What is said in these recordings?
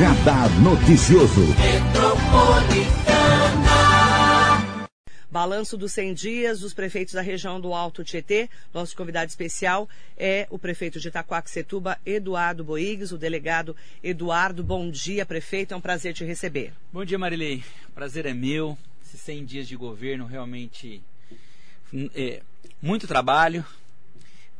Radar Noticioso. Balanço dos 100 dias dos prefeitos da região do Alto Tietê. Nosso convidado especial é o prefeito de Itaquaquecetuba, Eduardo Boigues, o delegado Eduardo. Bom dia, prefeito. É um prazer te receber. Bom dia, Marilei. Prazer é meu. Esses 100 dias de governo realmente é, muito trabalho,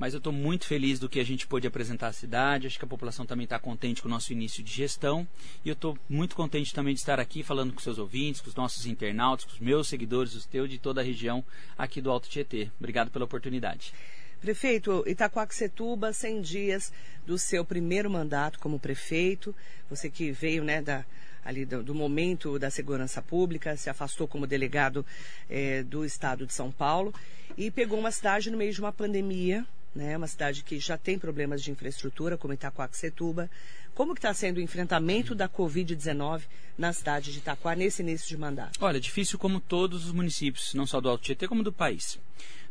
mas eu estou muito feliz do que a gente pôde apresentar à cidade. Acho que a população também está contente com o nosso início de gestão. E eu estou muito contente também de estar aqui falando com seus ouvintes, com os nossos internautas, com os meus seguidores, os teus de toda a região aqui do Alto Tietê. Obrigado pela oportunidade. Prefeito, Itacoaxetuba, 100 dias do seu primeiro mandato como prefeito. Você que veio né, da, ali do, do, momento da segurança pública, se afastou como delegado eh, do estado de São Paulo e pegou uma cidade no meio de uma pandemia, né? Uma cidade que já tem problemas de infraestrutura, como Itacoaxetuba. Como que está sendo o enfrentamento da Covid-19 na cidade de Itaquá nesse início de mandato? Olha, difícil como todos os municípios, não só do Alto Tietê, como do país.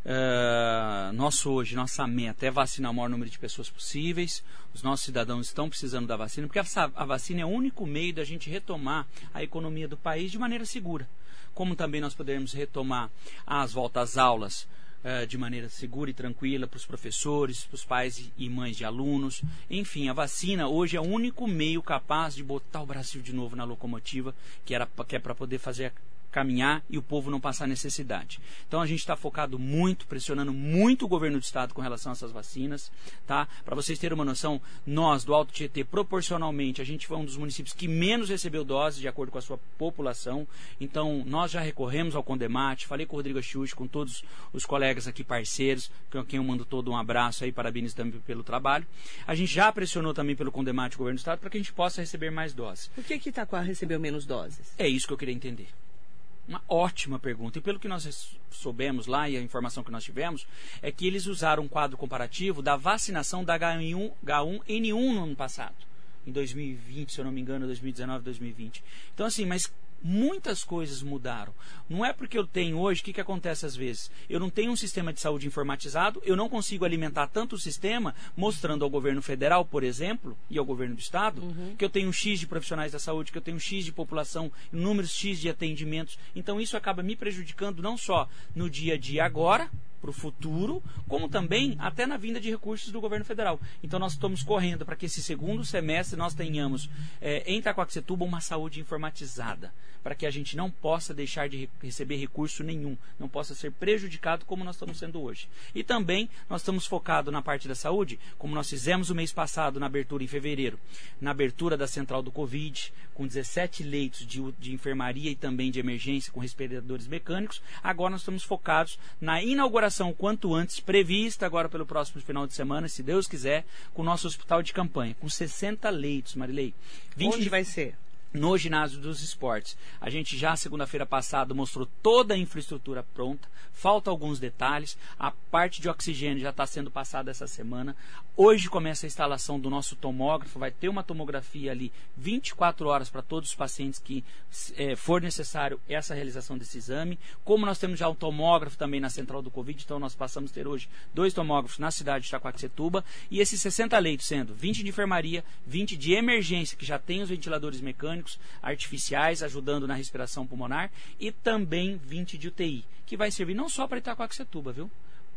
Uh, nosso hoje, nossa meta é vacinar o maior número de pessoas possíveis. Os nossos cidadãos estão precisando da vacina, porque a, a vacina é o único meio da gente retomar a economia do país de maneira segura. Como também nós poderemos retomar as voltas às aulas uh, de maneira segura e tranquila para os professores, para os pais e mães de alunos. Enfim, a vacina hoje é o único meio capaz de botar o Brasil de novo na locomotiva, que, era, que é para poder fazer caminhar e o povo não passar necessidade. Então a gente está focado muito, pressionando muito o governo do estado com relação a essas vacinas, tá? Para vocês terem uma noção, nós do Alto Tietê, proporcionalmente, a gente foi um dos municípios que menos recebeu doses de acordo com a sua população. Então nós já recorremos ao Condemate, falei com o Rodrigo Xuxa, com todos os colegas aqui parceiros, com quem eu mando todo um abraço aí, parabéns também pelo trabalho. A gente já pressionou também pelo Condemate o governo do estado para que a gente possa receber mais doses. Por que que Itaquá recebeu menos doses? É isso que eu queria entender. Uma ótima pergunta. E pelo que nós soubemos lá e a informação que nós tivemos, é que eles usaram um quadro comparativo da vacinação da H1, H1N1 no ano passado. Em 2020, se eu não me engano, 2019, 2020. Então, assim, mas muitas coisas mudaram. Não é porque eu tenho hoje, o que, que acontece às vezes? Eu não tenho um sistema de saúde informatizado, eu não consigo alimentar tanto o sistema, mostrando ao governo federal, por exemplo, e ao governo do estado, uhum. que eu tenho um X de profissionais da saúde, que eu tenho um X de população, números X de atendimentos. Então isso acaba me prejudicando não só no dia a dia agora, para o futuro, como também até na vinda de recursos do governo federal. Então nós estamos correndo para que esse segundo semestre nós tenhamos é, em Itacoaxetuba uma saúde informatizada, para que a gente não possa deixar de receber recurso nenhum, não possa ser prejudicado como nós estamos sendo hoje. E também nós estamos focados na parte da saúde, como nós fizemos o mês passado na abertura em fevereiro, na abertura da central do Covid, com 17 leitos de, de enfermaria e também de emergência com respiradores mecânicos. Agora nós estamos focados na inauguração inauguração quanto antes, prevista agora pelo próximo final de semana, se Deus quiser, com o nosso hospital de campanha, com 60 leitos, Marilei. 20 Onde vai ser? No ginásio dos esportes. A gente já segunda-feira passada mostrou toda a infraestrutura pronta, falta alguns detalhes. A parte de oxigênio já está sendo passada essa semana. Hoje começa a instalação do nosso tomógrafo, vai ter uma tomografia ali 24 horas para todos os pacientes que é, for necessário essa realização desse exame. Como nós temos já um tomógrafo também na central do Covid, então nós passamos a ter hoje dois tomógrafos na cidade de Itacoaxetuba e esses 60 leitos sendo 20 de enfermaria, 20 de emergência, que já tem os ventiladores mecânicos mecânicos artificiais ajudando na respiração pulmonar e também 20 de UTI, que vai servir não só para Itacoaxetuba, viu?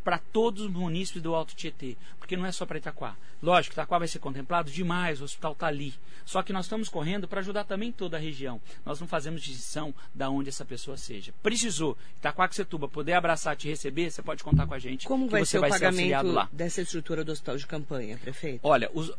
Para todos os munícipes do Alto Tietê, porque não é só para Itaquá. Lógico, Itaquá vai ser contemplado demais, o hospital está ali. Só que nós estamos correndo para ajudar também toda a região. Nós não fazemos distinção da onde essa pessoa seja. Precisou Itaquaquecetuba poder abraçar, te receber, você pode contar com a gente. Como vai ser o vai pagamento ser dessa estrutura do hospital de campanha, prefeito? Olha, os,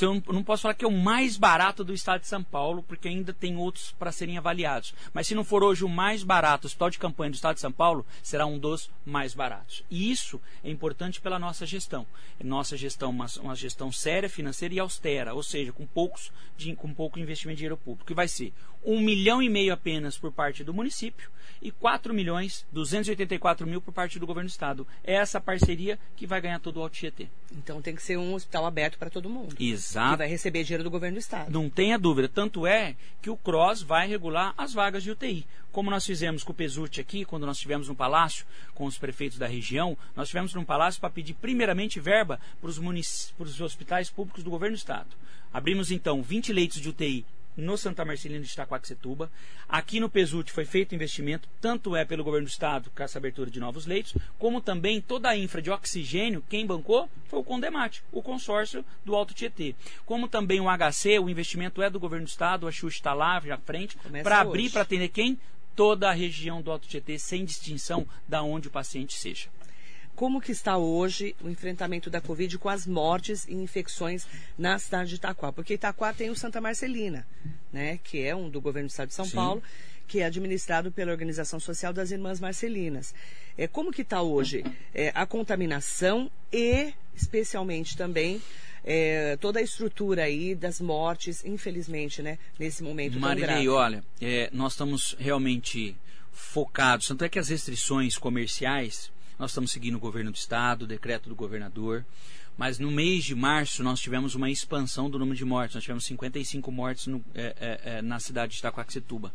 eu não posso falar que é o mais barato do estado de São Paulo, porque ainda tem outros para serem avaliados. Mas se não for hoje o mais barato, o hospital de campanha do estado de São Paulo será um dos mais baratos. E isso é importante pela nossa gestão. Nossa gestão, uma, uma gestão séria, financeira e austera, ou seja, com, poucos, de, com pouco investimento de dinheiro público. Que vai ser um milhão e meio apenas por parte do município e 4 milhões 284 mil por parte do governo do estado. É essa parceria que vai ganhar todo o Alto Tietê. Então tem que ser um hospital aberto para todo mundo. Exato. Que vai receber dinheiro do governo do estado. Não tenha dúvida. Tanto é que o CROSS vai regular as vagas de UTI. Como nós fizemos com o Pesuti aqui, quando nós tivemos no palácio com os prefeitos da região, nós tivemos no palácio para pedir primeiramente verba para os, para os hospitais públicos do governo do estado. Abrimos então 20 leitos de UTI no Santa Marcelina de Itaquaquecetuba. Aqui no Pesute foi feito investimento, tanto é pelo governo do estado, com essa abertura de novos leitos, como também toda a infra de oxigênio, quem bancou foi o Condemate, o consórcio do Alto Tietê. Como também o HC, o investimento é do governo do estado, a Xuxa está lá à frente, para abrir, para atender quem? Toda a região do Alto Tietê, sem distinção da onde o paciente seja como que está hoje o enfrentamento da Covid com as mortes e infecções na cidade de Itaquá? Porque Itaquá tem o Santa Marcelina, né, que é um do governo do estado de São Sim. Paulo, que é administrado pela Organização Social das Irmãs Marcelinas. É, como que está hoje é, a contaminação e, especialmente também, é, toda a estrutura aí das mortes, infelizmente, né, nesse momento Marilei, olha, é, nós estamos realmente focados, tanto é que as restrições comerciais nós estamos seguindo o governo do estado, o decreto do governador. Mas no mês de março nós tivemos uma expansão do número de mortes. Nós tivemos 55 mortes no, é, é, é, na cidade de Itacoaxetuba.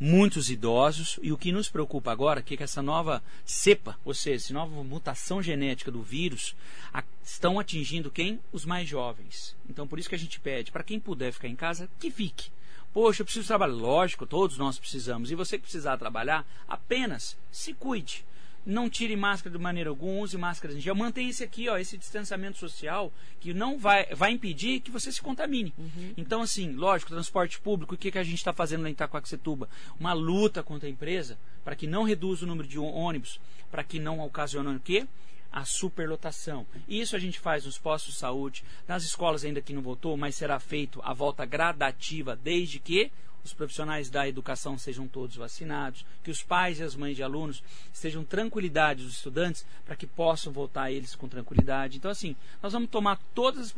Muitos idosos, e o que nos preocupa agora é que essa nova cepa, ou seja, essa nova mutação genética do vírus, a, estão atingindo quem? Os mais jovens. Então por isso que a gente pede, para quem puder ficar em casa, que fique. Poxa, eu preciso trabalhar. Lógico, todos nós precisamos. E você que precisar trabalhar, apenas se cuide não tire máscara de maneira alguma, use máscara em gel. Mantenha esse aqui, ó, esse distanciamento social, que não vai, vai impedir que você se contamine. Uhum. Então, assim, lógico, transporte público, o que, que a gente está fazendo lá em Itacoaxetuba? Uma luta contra a empresa para que não reduza o número de ônibus, para que não ocasione o quê? a superlotação. Isso a gente faz nos postos de saúde, nas escolas ainda que não voltou, mas será feito a volta gradativa desde que os profissionais da educação sejam todos vacinados, que os pais e as mães de alunos estejam tranquilidade dos estudantes para que possam voltar eles com tranquilidade. Então, assim, nós vamos tomar todas as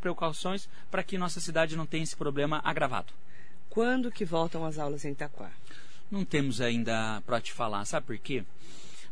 precauções para que nossa cidade não tenha esse problema agravado. Quando que voltam as aulas em Itaquá? Não temos ainda para te falar, sabe por quê?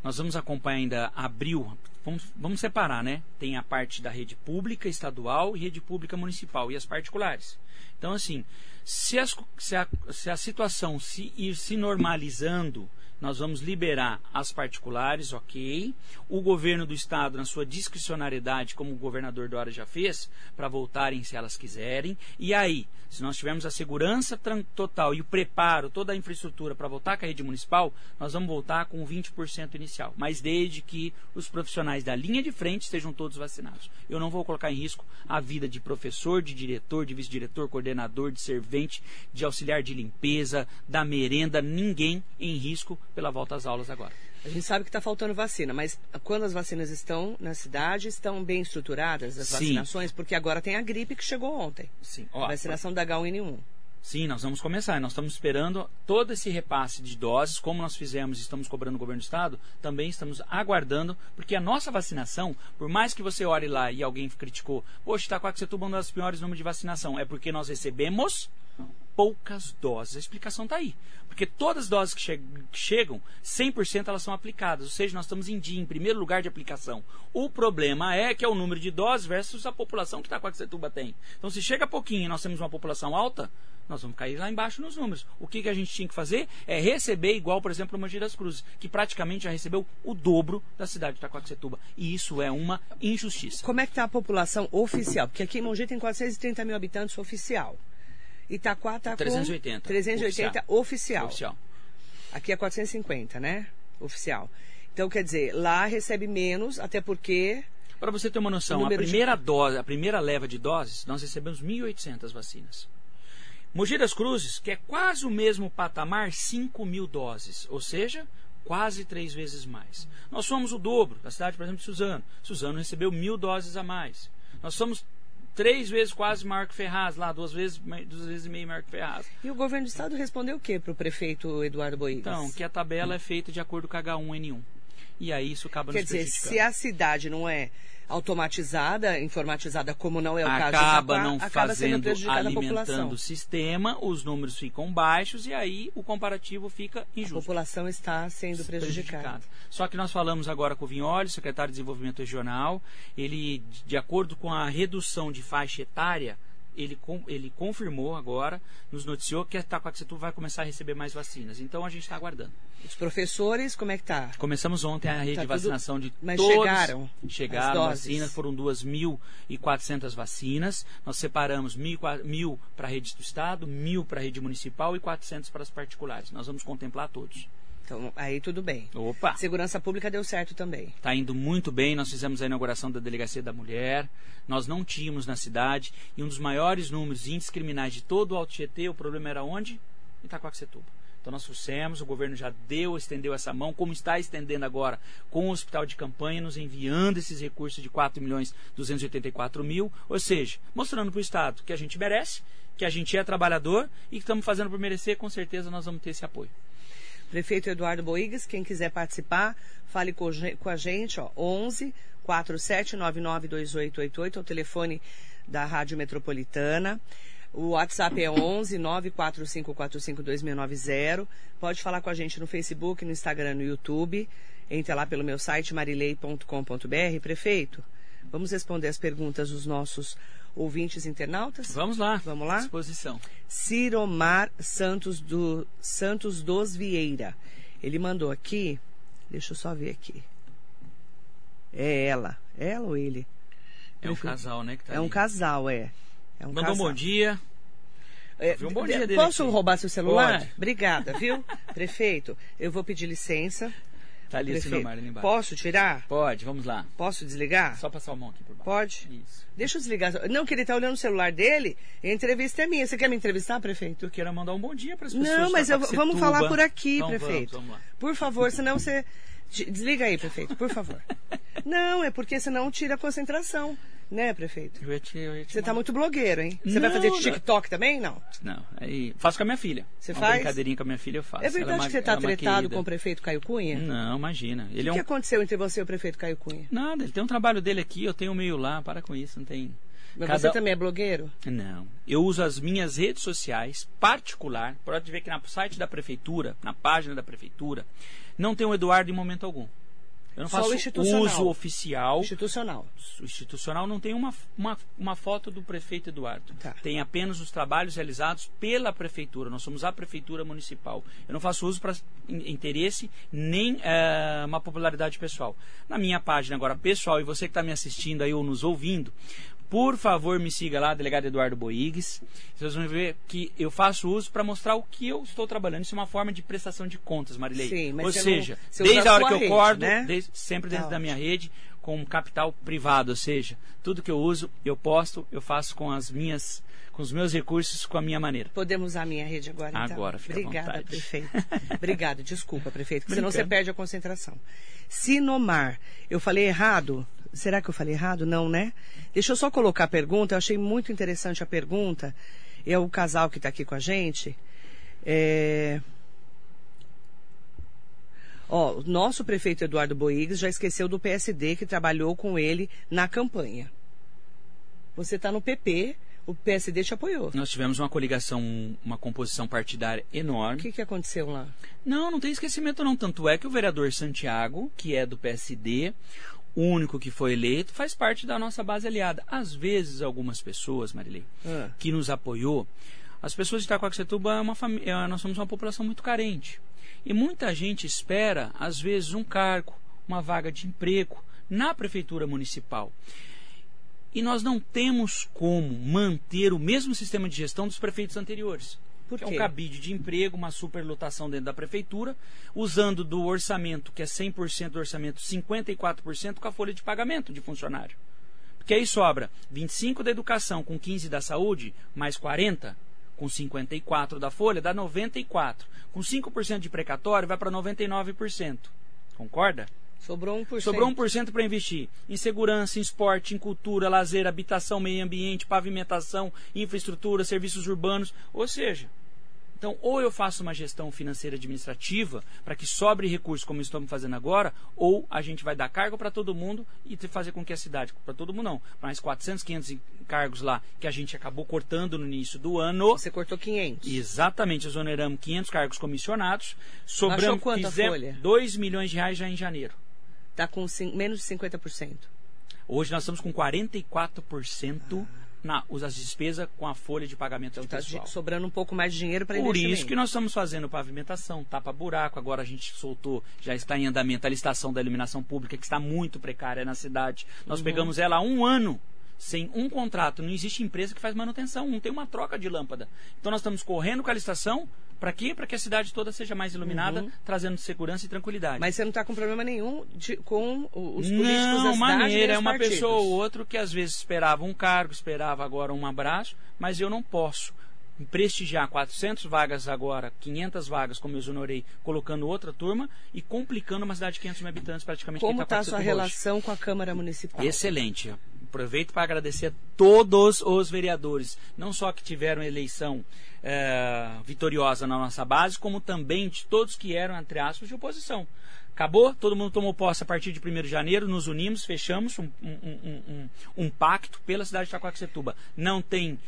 Nós vamos acompanhar ainda abril, vamos, vamos separar, né? Tem a parte da rede pública estadual e rede pública municipal e as particulares. Então, assim, se, as, se, a, se a situação se ir se normalizando, nós vamos liberar as particulares, ok. O governo do estado, na sua discricionariedade, como o governador Dora já fez, para voltarem se elas quiserem. E aí, se nós tivermos a segurança total e o preparo, toda a infraestrutura para voltar com a rede municipal, nós vamos voltar com 20% inicial. Mas desde que os profissionais da linha de frente estejam todos vacinados. Eu não vou colocar em risco a vida de professor, de diretor, de vice-diretor, coordenador, de servente, de auxiliar de limpeza, da merenda, ninguém em risco pela volta às aulas agora. A gente sabe que está faltando vacina, mas quando as vacinas estão na cidade, estão bem estruturadas as Sim. vacinações? Porque agora tem a gripe que chegou ontem. Sim. Ó, a vacinação da H1N1. Sim, nós vamos começar. Nós estamos esperando todo esse repasse de doses, como nós fizemos e estamos cobrando o governo do estado, também estamos aguardando, porque a nossa vacinação, por mais que você ore lá e alguém criticou, poxa, está com a Itacoaxetuba é um dos piores números de vacinação, é porque nós recebemos poucas doses. A explicação está aí. Porque todas as doses que, che que chegam, 100% elas são aplicadas. Ou seja, nós estamos em dia, em primeiro lugar de aplicação. O problema é que é o número de doses versus a população que Itacoaxetuba tem. Então, se chega pouquinho e nós temos uma população alta, nós vamos cair lá embaixo nos números. O que, que a gente tinha que fazer é receber igual, por exemplo, o Mogi das Cruzes, que praticamente já recebeu o dobro da cidade de Itacoaxetuba. E isso é uma injustiça. Como é que está a população oficial? Porque aqui em Mogi tem 430 mil habitantes oficial. Itaquá está com 380. 380 oficial. oficial. oficial. Aqui é 450, né? Oficial. Então, quer dizer, lá recebe menos, até porque. Para você ter uma noção, a primeira de... dose, a primeira leva de doses, nós recebemos 1.800 vacinas. Mogi das Cruzes, que é quase o mesmo patamar, 5 mil doses. Ou seja, quase três vezes mais. Nós somos o dobro da cidade, por exemplo, de Suzano. Suzano recebeu mil doses a mais. Nós somos três vezes quase maior que Ferraz, lá, duas vezes, duas vezes e meio maior que Ferraz. E o governo do estado respondeu o que para o prefeito Eduardo Boigas? Então, que a tabela é feita de acordo com H1N1. E aí isso acaba Quer dizer, se a cidade não é automatizada, informatizada, como não é o acaba caso de Japá, não acaba fazendo, alimentando o sistema, os números ficam baixos e aí o comparativo fica injusto. A população está sendo prejudicada. prejudicada. Só que nós falamos agora com o Vinholi, secretário de Desenvolvimento Regional, ele, de acordo com a redução de faixa etária, ele, ele confirmou agora, nos noticiou que a Itacoaxetuba vai começar a receber mais vacinas. Então a gente está aguardando. Os professores, como é que tá? Começamos ontem a rede Tá de tudo- vacinação de Mas todos. chegaram Chegaram vacinas, foram 2.400 vacinas. Nós separamos 1.000 mil para a rede do Estado, 1.000 para a rede municipal e 400 para as particulares. Nós vamos contemplar todos. Então, aí tudo bem. Opa! Segurança pública deu certo também. Está indo muito bem. Nós fizemos a inauguração da Delegacia da Mulher. Nós não tínhamos na cidade. E um dos maiores números de índices criminais de todo o Alto Tietê, o problema era onde? Itacoaxetuba. Então nós trouxemos, o governo já deu, estendeu essa mão, como está estendendo agora com o hospital de campanha, nos enviando esses recursos de 4 milhões 284 mil, ou seja, mostrando para o Estado que a gente merece, que a gente é trabalhador e que estamos fazendo por merecer, com certeza nós vamos ter esse apoio. Prefeito Eduardo Boigas, quem quiser participar, fale com, a gente, ó, 11 4799 2888, é o telefone da Rádio Metropolitana. O WhatsApp é 11 94545 2690. Pode falar com a gente no Facebook, no Instagram, no YouTube. Entre lá pelo meu site marilei.com.br. Prefeito, vamos responder as perguntas dos nossos ouvintes internautas? Vamos lá. Vamos lá? Disposição. Ciromar Santos, do, Santos dos Vieira. Ele mandou aqui, deixa eu só ver aqui. É ela. Ela ou ele? É um casal, né? Tá É um casal, é. É um Mandou um casal. bom dia. É, um bom dia dele Posso aqui. roubar seu celular? Pode. Obrigada, viu? Prefeito, eu vou pedir licença. Tá ali Prefeito, Silmar ali embaixo. Posso tirar? Pode, vamos lá. Posso desligar? Só passar o mão aqui por baixo. Pode? Isso. Deixa eu desligar. Não, que ele tá olhando o celular dele. A entrevista é minha. Você quer me entrevistar, prefeito? Eu quero mandar um bom dia para as pessoas. Não, mas eu- vamos falar por aqui, Então prefeito. Vamos, vamos lá. Por favor, senão você. Desliga aí, prefeito, por favor. Não, é porque senão tira a concentração, né, prefeito? Eu ia te, eu ia te Você tá mandar. muito blogueiro, hein? Você vai Não, fazer não. TikTok também? Não. Não, aí faço com a minha filha. Você Uma faz? brincadeirinha com a minha filha eu faço. É Ela verdade uma- que você tá ela é tretado com o prefeito Caio Cunha? Não, imagina. Ele O é que um aconteceu entre você e o prefeito Caio Cunha? Nada, ele tem um trabalho dele aqui, eu tenho o meio lá, para com isso, não tem. Mas Cada- você também é blogueiro? Não. Eu uso as minhas redes sociais, particular, pode ver que no site da prefeitura, na página da prefeitura, não tem o Eduardo em momento algum. Eu não Só faço uso oficial. Institucional. O institucional não tem uma, uma, uma foto do prefeito Eduardo. Tá. Tem apenas os trabalhos realizados pela prefeitura. Nós somos a prefeitura municipal. Eu não faço uso para interesse nem eh, uma popularidade pessoal. Na minha página agora pessoal, e você que está me assistindo aí ou nos ouvindo, por favor me siga lá, delegado Eduardo Boigues. Vocês vão ver que eu faço uso para mostrar o que eu estou trabalhando. Isso é uma forma de prestação de contas, Marilei. Sim, mas ou não- seja, usa desde a hora que eu rede, acordo, né? desde- sempre dentro Tá da minha rede com um capital privado, ou seja, tudo que eu uso, eu posto, eu faço com as minhas, com os meus recursos, com a minha maneira. Podemos usar a minha rede agora, então? Agora, fica à Obrigada, vontade. prefeito. Obrigada, desculpa, prefeito, porque senão você perde a concentração. Sinomar, eu falei errado? Será que eu falei errado? Não, né? Deixa eu só colocar a pergunta, eu achei muito interessante a pergunta. É o casal que está aqui com a gente. É... Ó, o nosso prefeito Eduardo Boigues já esqueceu do PSD que trabalhou com ele na campanha. Você está no PP, o PSD te apoiou. Nós tivemos uma coligação, uma composição partidária O enorme. que, que aconteceu lá? Não, não tem esquecimento não. Tanto é que o vereador Santiago, que é do PSD, o único que foi eleito, faz parte da nossa base aliada. Às vezes, algumas pessoas, Marilei, Ah. que nos apoiou, as pessoas de Itacoaxetuba, é uma fami- é, nós somos uma população muito carente. E muita gente espera, às vezes, um cargo, uma vaga de emprego na prefeitura municipal. E nós não temos como manter o mesmo sistema de gestão dos prefeitos anteriores. Por que é quê? um cabide de emprego, uma superlotação dentro da prefeitura, usando do orçamento, que é 100% do orçamento, 54% com a folha de pagamento de funcionário. Porque aí sobra 25 da educação com 15 da saúde, mais 40, com 54 da folha, dá 94. Com 5% de precatório, vai para 99%. Concorda? Sobrou 1%. Sobrou 1% para investir em segurança, em esporte, em cultura, lazer, habitação, meio ambiente, pavimentação, infraestrutura, serviços urbanos. Ou seja, então ou eu faço uma gestão financeira administrativa para que sobre recursos, como estamos fazendo agora, ou a gente vai dar cargo para todo mundo e fazer com que a cidade, para todo mundo não, mais 400, 500 cargos lá que a gente acabou cortando no início do ano. Você cortou 500. Exatamente, exoneramos 500 cargos comissionados, Baixou sobramos quanto a fizemos folha? 2 milhões de reais já em janeiro. Tá com menos de 50%. Hoje nós estamos com 44% na, as despesas com a folha de pagamento Tá pessoal. de- sobrando um pouco mais de dinheiro para Por isso que nós estamos fazendo pavimentação, tapa-buraco. Agora a gente soltou, já está em andamento a licitação da iluminação pública, que está muito precária na cidade. Nós Uhum. pegamos ela há um ano, sem um contrato. Não existe empresa que faz manutenção, não tem uma troca de lâmpada. Então nós estamos correndo com a licitação. Para quê? Para que a cidade toda seja mais iluminada, trazendo segurança e tranquilidade. Uhum. Mas você não está com problema nenhum de- com os políticos da Não, cidade nem maneira. É uma partidos. pessoa ou outra que às vezes esperava um cargo, esperava agora um abraço, mas eu não posso prestigiar 400 vagas agora, 500 vagas, como eu exonerei, colocando outra turma e complicando uma cidade de 500 mil habitantes praticamente. Como está a Itaquaquecetuba sua hoje. relação com a Câmara Municipal? Excelente. Aproveito para agradecer a todos os vereadores, não só que tiveram eleição eh, vitoriosa na nossa base, como também de todos que eram, entre aspas, de oposição. Acabou, todo mundo tomou posse a partir de 1 de janeiro, nos unimos, fechamos um, um- um- um- um pacto pela cidade de Itacoaxetuba. Não tem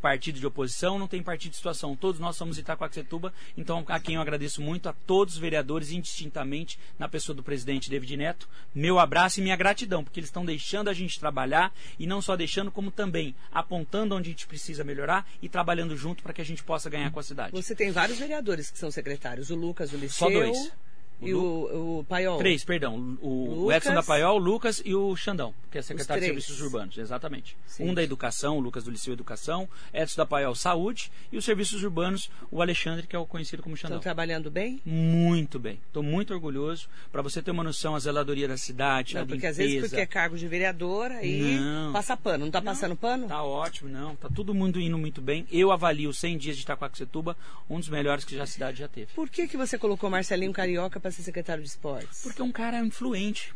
partido de oposição, não tem partido de situação. Todos nós somos Itacoaxetuba, então a quem eu agradeço muito, a todos os vereadores, indistintamente, na pessoa do presidente David Neto, meu abraço e minha gratidão, porque eles estão deixando a gente trabalhar e não só deixando, como também apontando onde a gente precisa melhorar e trabalhando junto para que a gente possa ganhar com a cidade. Você tem vários vereaddores que são secretários. O Lucas, o Liceu... Só dois. E o, o Paiol. Três, perdão. O, o Lucas. Edson da Paiol, o Lucas e o Xandão, que é secretário de. Serviços Urbanos, exatamente. Sim. Um da Educação, o Lucas do Liceu Educação, Edson da Paiol Saúde e os Serviços Urbanos, o Alexandre, que é o conhecido como Xandão. Estão trabalhando bem? Muito bem. Estou muito orgulhoso. Para você ter uma noção, a zeladoria da cidade, a Não, porque limpeza. às vezes porque é cargo de vereador, aí Não. passa pano. Não está passando pano? Tá ótimo, não. Tá tudo mundo indo muito bem. Eu avalio 100 dias de Itacoaxetuba, um dos melhores que já a cidade já teve. Por que, que você colocou Marcelinho Carioca para ser secretário de esportes? Porque é um cara influente.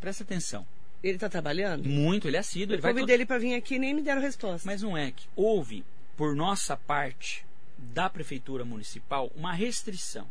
Presta atenção. Ele está trabalhando? Muito, ele é assíduo. Eu Ele vai convidei ele para vir aqui e nem me deram resposta. Mas não é que houve, por nossa parte, da Prefeitura Municipal, uma restrição.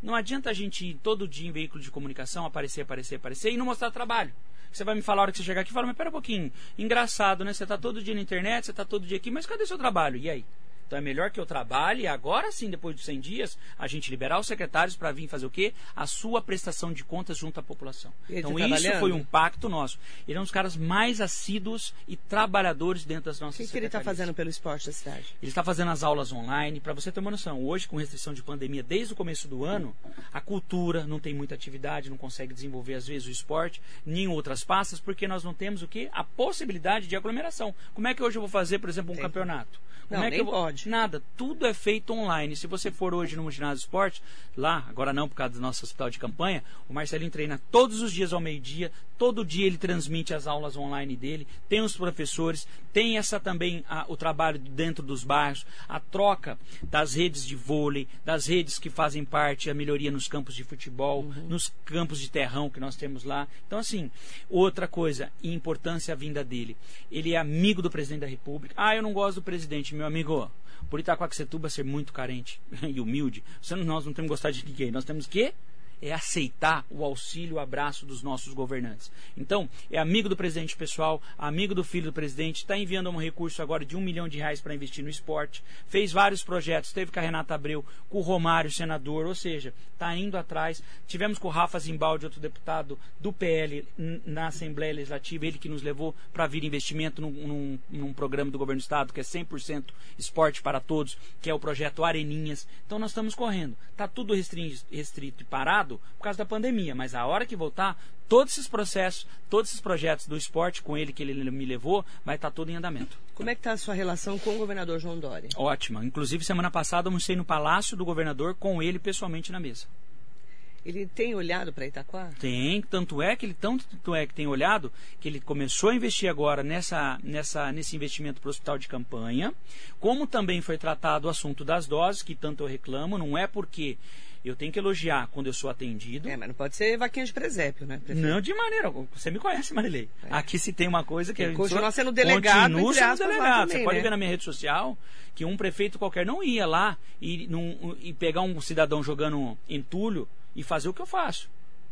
Não adianta a gente ir todo dia em veículo de comunicação, aparecer, aparecer, aparecer e não mostrar trabalho. Você vai me falar a hora que você chegar aqui e fala, mas pera um pouquinho, engraçado, né? Você está todo dia na internet, você está todo dia aqui, mas cadê seu trabalho? E aí? Então é melhor que eu trabalhe agora sim, depois de 100 dias, a gente liberar os secretários para vir fazer o quê? A sua prestação de contas junto à população. Ele Então tá isso foi um pacto nosso. Ele é um dos caras mais assíduos e trabalhadores dentro das O nossas que, que ele está fazendo pelo esporte da cidade? Ele está fazendo as aulas online. Para você ter uma noção, hoje, com restrição de pandemia desde o começo do ano, a cultura não tem muita atividade, não consegue desenvolver, às vezes, o esporte, nem outras pastas, porque nós não temos o quê? A possibilidade de aglomeração. Como é que hoje eu vou fazer, por exemplo, um Tem. campeonato? Como Não, é que eu vou... pode. Nada. Tudo é feito online. Se você for hoje no ginásio de esporte, lá, agora não por causa do nosso hospital de campanha, o Marcelinho treina todos os dias ao meio-dia, todo dia ele transmite as aulas online dele, tem os professores, tem essa também a- o trabalho dentro dos bairros, a troca das redes de vôlei, das redes que fazem parte, a melhoria nos campos de futebol, nos campos de terrão que nós temos lá. Então, assim, outra coisa, e importância a vinda dele. Ele é amigo do presidente da República. Ah, eu não gosto do presidente, meu amigo. Por Itacoaxetuba ser muito carente e humilde, nós não temos que gostar de ninguém. Nós temos que é aceitar o auxílio, o abraço dos nossos governantes. Então, é amigo do presidente pessoal, amigo do filho do presidente, está enviando um recurso agora de um milhão de reais para investir no esporte, fez vários projetos, teve com a Renata Abreu, com o Romário, senador, ou seja, está indo atrás. Tivemos com o Rafa Zimbaldi, outro deputado do PL, na Assembleia Legislativa, ele que nos levou para vir investimento num, num- num programa do governo do Estado, que é 100% esporte para todos, que é o projeto Areninhas. Então, nós estamos correndo. Está tudo restrito e parado por causa da pandemia, mas a hora que voltar, todos esses processos, todos esses projetos do esporte com ele que ele me levou, vai estar tudo em andamento. Como é que está a sua relação com o governador João Dória? Ótima. Inclusive, semana passada, almocei no Palácio do Governador com ele pessoalmente na mesa. Ele tem olhado para Itaquá? Tem, tanto é que ele tanto é que tem olhado que ele começou a investir agora nessa, nessa, nesse investimento para o hospital de campanha, como também foi tratado o assunto das doses, que tanto eu reclamo, não é porque eu tenho que elogiar quando eu sou atendido. É, mas não pode ser vaquinha de presépio, né? prefeito? Não, de maneira alguma. Você me conhece, Marilei. Aqui se tem uma coisa que... Continuar sou- sendo delegado, Continuo entre sendo aspas, delegado. também, Você pode né? ver na minha rede social que um prefeito qualquer não ia lá e, num- e pegar um cidadão jogando entulho e fazer o que eu faço.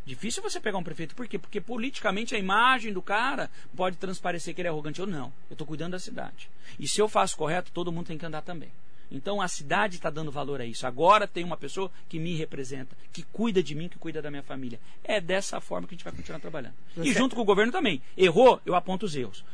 Difícil você pegar um prefeito. Por quê? Porque politicamente a imagem do cara pode transparecer que ele é arrogante. Eu não. Eu estou cuidando da cidade. E se eu faço correto, todo mundo tem que andar também. Então a cidade está dando valor a isso. Agora tem uma pessoa que me representa, que cuida de mim, que cuida da minha família. É dessa forma que a gente vai continuar trabalhando. E junto com o governo também. Errou, eu aponto os erros.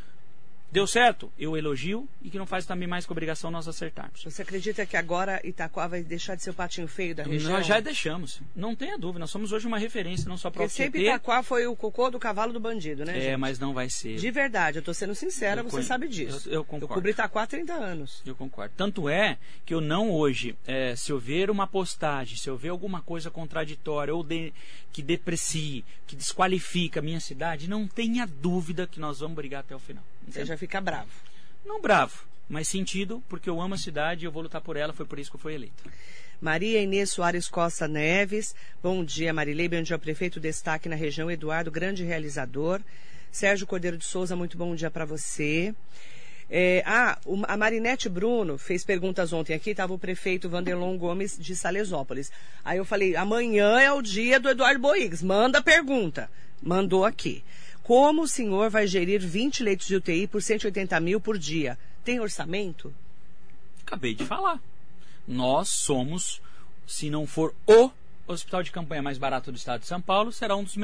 Deu certo? Eu elogio e que não faz também mais que obrigação nós acertarmos. Você acredita que agora Itaquá vai deixar de ser o patinho feio da região? Nós já deixamos. Não tenha dúvida. Nós somos hoje uma referência, não só para o Porque sempre Itaquá foi o cocô do cavalo do bandido, né, É, gente? mas não vai ser. De verdade, eu tô sendo sincera, Eu você conhe- sabe disso. eu- eu concordo. cobri Itaquá há 30 anos. Eu concordo. Tanto é que eu não hoje, é, se eu ver uma postagem, se eu ver alguma coisa contraditória ou de- que deprecie, que desqualifica a minha cidade, não tenha dúvida que nós vamos brigar até o final. Você já fica bravo. Não bravo, mas sentido, porque eu amo a cidade e eu vou lutar por ela, foi por isso que eu fui eleito. Maria Inês Soares Costa Neves. Bom dia, Marilei. Bom dia, prefeito. Destaque na região. Eduardo, grande realizador. Sérgio Cordeiro de Souza, muito bom dia para você. É, ah, a Marinete Bruno fez perguntas ontem aqui, estava o prefeito Vanderlon Gomes de Salesópolis. Aí eu falei, amanhã é o dia do Eduardo Boigues, manda a pergunta. Mandou aqui. Como o senhor vai gerir 20 leitos de UTI por 180 mil por dia? Tem orçamento? Acabei de falar. Nós somos, se não for o hospital de campanha mais barato do estado de São Paulo, será um dos,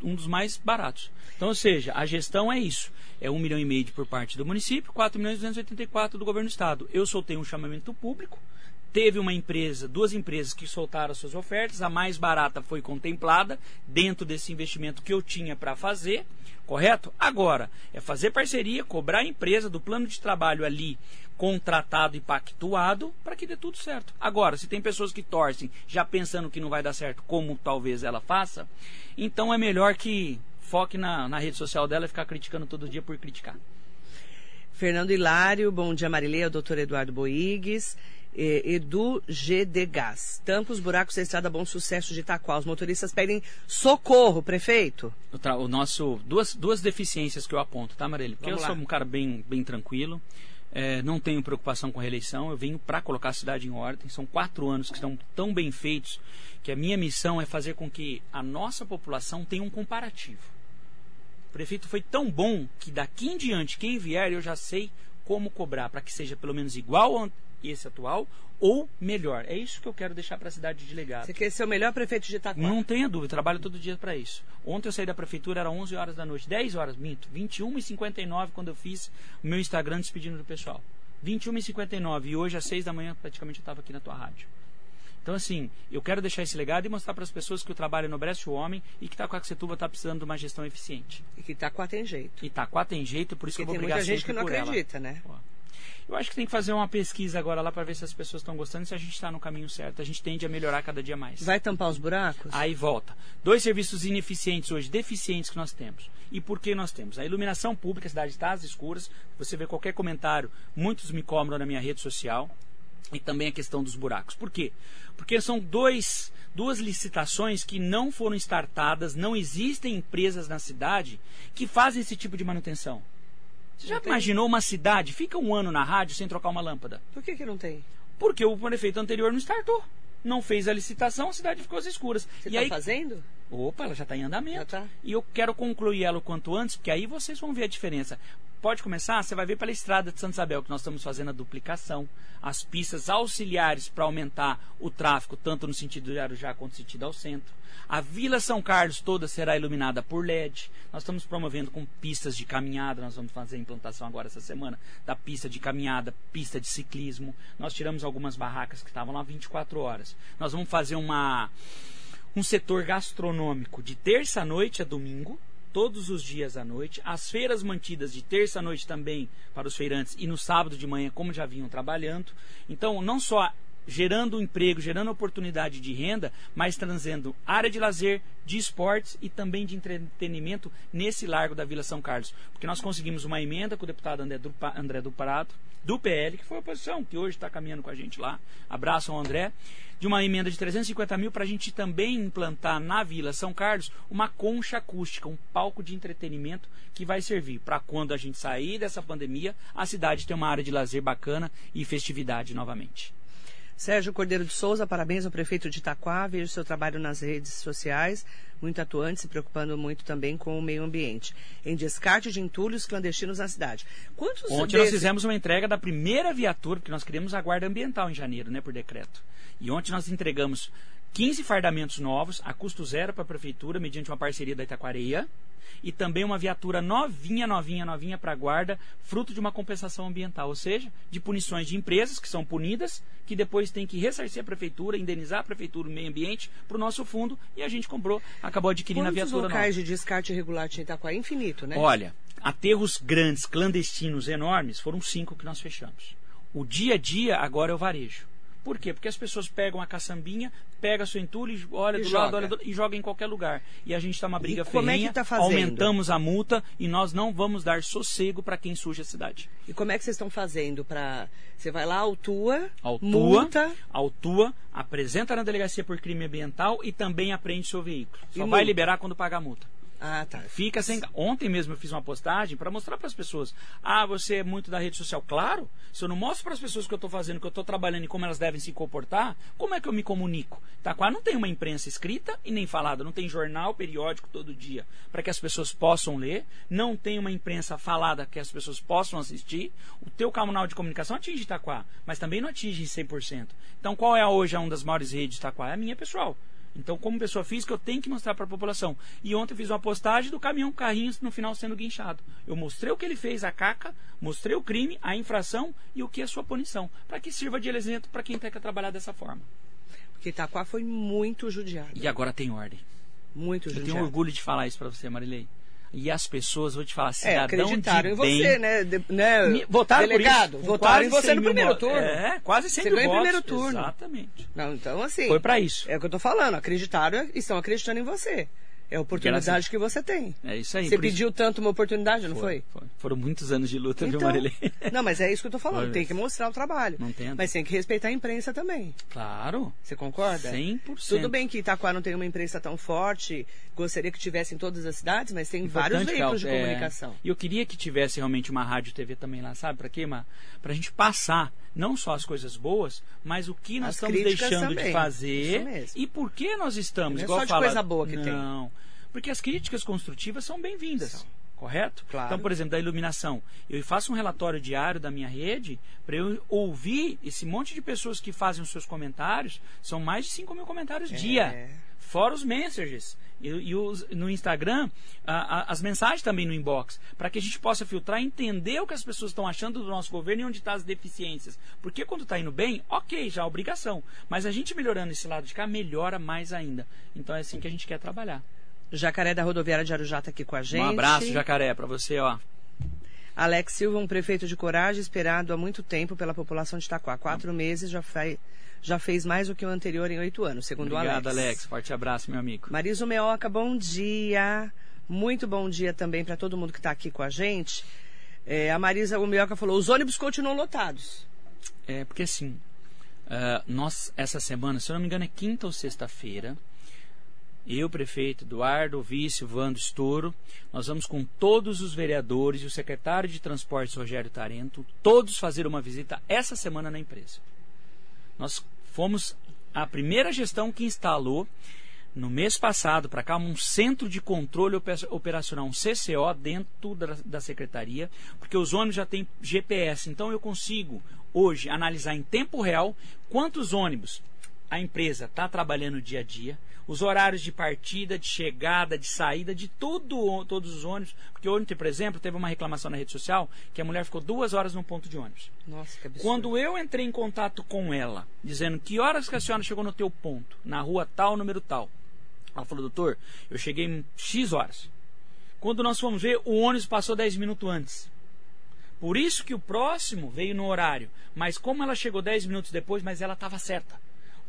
um dos mais baratos. Então, ou seja, a gestão é isso. É um milhão e meio por parte do município, 4 milhões e 284 do governo do estado. Eu soltei um chamamento público, teve uma empresa, duas empresas que soltaram suas ofertas, a mais barata foi contemplada dentro desse investimento que eu tinha para fazer, correto? Agora, é fazer parceria, cobrar a empresa do plano de trabalho ali contratado e pactuado para que dê tudo certo. Agora, se tem pessoas que torcem já pensando que não vai dar certo, como talvez ela faça, então é melhor que foque na, na rede social dela e ficar criticando todo dia por criticar. Fernando Hilário, bom dia Marileia, doutor Eduardo Boigues, eh, Edu G. de Gás. Tampa os buracos da estrada Bom Sucesso de Itaquá. Os motoristas pedem socorro, prefeito. O, nosso duas, duas deficiências que eu aponto, tá, Mareli? Porque Vamos eu lá. sou um cara bem, bem tranquilo. é, não tenho preocupação com reeleição. Eu venho para colocar a cidade em ordem. São quatro anos que estão tão bem feitos que a minha missão é fazer com que a nossa população tenha um comparativo. O prefeito foi tão bom que daqui em diante, quem vier, eu já sei como cobrar para que seja pelo menos igual esse atual ou melhor. É isso que eu quero deixar para a cidade de legado. Você quer ser o melhor prefeito de Itaquá? Não tenha dúvida, trabalho todo dia para isso. Ontem eu saí da prefeitura, era 11 horas da noite, 10 horas, minto, 21 e 59 quando eu fiz o meu Instagram despedindo do pessoal. 21 e 59 e hoje às 6 da manhã praticamente eu estava aqui na tua rádio. Então assim, eu quero deixar esse legado e mostrar para as pessoas que o trabalho enobrece o homem e que Itacoaxetuba está precisando de uma gestão eficiente. E que Itaquá tem jeito. E Itaquá tem jeito, por isso Porque que eu tem vou brigar muita gente sempre que não por ela. acredita, né? Ó. Eu acho que tem que fazer uma pesquisa agora lá para ver se as pessoas estão gostando e se a gente está no caminho certo. A gente tende a melhorar cada dia mais. Vai tampar os buracos? Aí volta. Dois serviços ineficientes hoje, deficientes que nós temos. E por que nós temos? A iluminação pública, a cidade está às escuras. Você vê qualquer comentário, muitos me cobram na minha rede social. E também a questão dos buracos. Por quê? Porque são dois, duas licitações que não foram startadas, não existem empresas na cidade que fazem esse tipo de manutenção. Você já tem? imaginou uma cidade, fica um ano na rádio sem trocar uma lâmpada? Por que, que não tem? Porque o prefeito anterior não startou. Não fez a licitação, a cidade ficou às escuras. Você e está aí fazendo? Opa, ela já está em andamento. Tá. E eu quero concluir ela o quanto antes, porque aí vocês vão ver a diferença. Pode começar? Você vai ver pela estrada de Santa Isabel que nós estamos fazendo a duplicação, as pistas auxiliares para aumentar o tráfego, tanto no sentido de Arujá quanto no sentido ao centro. A Vila São Carlos toda será iluminada por LED. Nós estamos promovendo com pistas de caminhada, nós vamos fazer a implantação agora essa semana da pista de caminhada, pista de ciclismo. Nós tiramos algumas barracas que estavam lá 24 horas. Nós vamos fazer uma um setor gastronômico de terça à noite a domingo, todos os dias à noite, as feiras mantidas de terça à noite também para os feirantes e no sábado de manhã, como já vinham trabalhando. Então, não só gerando emprego, gerando oportunidade de renda, mas trazendo área de lazer, de esportes e também de entretenimento nesse largo da Vila São Carlos. Porque nós conseguimos uma emenda com o deputado André do, André do Parado, do PL, que foi a oposição, que hoje está caminhando com a gente lá. Abraço ao André. De uma emenda de 350 mil para a gente também implantar na Vila São Carlos uma concha acústica, um palco de entretenimento que vai servir para quando a gente sair dessa pandemia, a cidade ter uma área de lazer bacana e festividade novamente. Sérgio Cordeiro de Souza, parabéns ao prefeito de Itaquá. Vejo seu trabalho nas redes sociais, muito atuante, se preocupando muito também com o meio ambiente. Em descarte de entulhos clandestinos na cidade. Quantos Ontem nós desses- fizemos uma entrega da primeira viatura, porque nós queríamos a guarda ambiental em janeiro, né, por decreto. E ontem nós entregamos 15 fardamentos novos, a custo zero para a prefeitura, mediante uma parceria da Itaquareia. E também uma viatura novinha, novinha, novinha para a guarda, fruto de uma compensação ambiental, ou seja, de punições de empresas que são punidas, que depois tem que ressarcir a prefeitura, indenizar a prefeitura, o meio ambiente, para o nosso fundo, e a gente comprou, acabou adquirindo Quantos a viatura locais nova. de descarte irregular tinha Itaquá? Infinito, né? Olha, aterros grandes, clandestinos, enormes, foram cinco que nós fechamos. O dia a dia agora é o varejo. Por quê? Porque as pessoas pegam a caçambinha, pega seu entulho, olha E do joga. lado, olha do, e joga em qualquer lugar. E a gente está uma briga como é que tá fazendo? aumentamos a multa e nós não vamos dar sossego para quem suja a cidade. E como é que vocês estão fazendo para Você vai lá, autua, Autua, multa, autua, apresenta na delegacia por crime ambiental e também apreende seu veículo. E Só vai multa? liberar quando pagar a multa. Ah, tá. Fica sem. Ontem mesmo eu fiz uma postagem para mostrar para as pessoas. Ah, você é muito da rede social. Claro, se eu não mostro para as pessoas o que eu estou fazendo, o que eu estou trabalhando e como elas devem se comportar, como é que eu me comunico? Taquá não tem uma imprensa escrita e nem falada, não tem jornal periódico todo dia para que as pessoas possam ler, não tem uma imprensa falada que as pessoas possam assistir. O teu canal de comunicação atinge Itaquá, mas também não atinge 100%. Então, qual é hoje uma das maiores redes de Itaquá? É a minha pessoal. Então, como pessoa física, eu tenho que mostrar para a população. E ontem eu fiz uma postagem do caminhão carrinhos no final sendo guinchado. Eu mostrei o que ele fez, a caca, mostrei o crime, a infração e o que é a sua punição. Para que sirva de exemplo para quem quer trabalhar dessa forma. Porque Itaquá foi muito judiado. E agora tem ordem. Muito Eu tenho judiado. orgulho de falar isso para você, Marilei. E as pessoas, vou te falar, É, cidadão acreditaram de em bem, você, né? De- né? Votaram Delegado, por isso. votaram em você 100 no primeiro turno. É, quase 100 Você ganhou em primeiro turno. Exatamente. Não, então assim. Foi para isso. É o que eu tô falando. Acreditaram e estão acreditando em você. É a oportunidade Graças- que você tem. É isso aí. Você por isso- pediu tanto uma oportunidade, não foi? Foi. Foram muitos anos de luta, viu, Então, Marilei? não, mas é isso que eu tô falando. Foi Tem que mostrar o trabalho. Não tem. Mas tem que respeitar a imprensa também. Claro. Você concorda? 100%. Tudo bem que Itaquá não tem uma imprensa tão forte, gostaria que tivesse em todas as cidades, mas tem vários Importante, veículos de é, comunicação. E eu queria que tivesse realmente uma rádio TV também lá, sabe? Para quê, Mar? Pra gente passar não só as coisas boas, mas o que nós As estamos deixando de também. Isso fazer e por que nós estamos. Não é só de fala- coisa boa que tem. Não. Porque as críticas construtivas são bem-vindas. Correto? Claro. Então, por exemplo, da iluminação. Eu faço um relatório diário da minha rede para eu ouvir esse monte de pessoas que fazem os seus comentários. São mais de 5 mil comentários dia. Fora os messages. E, e os- no Instagram, a- a- as mensagens também no inbox. Para que a gente possa filtrar e entender o que as pessoas estão achando do nosso governo e onde estão as deficiências. Porque quando está indo bem, ok, já é obrigação. Mas a gente melhorando esse lado de cá, melhora mais ainda. Então é assim que a gente quer trabalhar. Jacaré da rodoviária de Arujá está aqui com a gente. Um abraço, Jacaré, para você, ó. Alex Silva, um prefeito de coragem esperado há muito tempo pela população de Itaquá. Quatro meses já, faz, já fez mais do que o anterior em oito anos, segundo Obrigado, o Alex. Alex. Forte abraço, meu amigo. Mariso Meoca, bom dia. Muito bom dia também para todo mundo que está aqui com a gente. É, a Marisa o Meoca falou: os ônibus continuam lotados. É, porque assim, ah, nós, essa semana, se eu não me engano, é quinta ou sexta-feira, eu, prefeito Eduardo, o vice, Vando Estouro, nós vamos com todos os vereadores e o secretário de Transportes, Rogério Tarento, todos fazer uma visita essa semana na empresa. Nós fomos a primeira gestão que instalou, no mês passado, para cá, um centro de controle ope- operacional, um CCO, dentro da, da secretaria, porque os ônibus já têm GPS. Então eu consigo, hoje, analisar em tempo real quantos ônibus a empresa está trabalhando dia a dia, os horários de partida, de chegada, de saída, de tudo, todos os ônibus. Porque ontem, por exemplo, teve uma reclamação na rede social que a mulher ficou duas horas no ponto de ônibus. Nossa, que absurdo. Quando eu entrei em contato com ela, dizendo que horas que a senhora chegou no teu ponto, na rua tal, número tal, ela falou, doutor, eu cheguei em X horas. Quando nós fomos ver, o ônibus passou 10 minutos antes. Por isso que o próximo veio no horário. Mas como ela chegou 10 minutos depois, mas ela estava certa.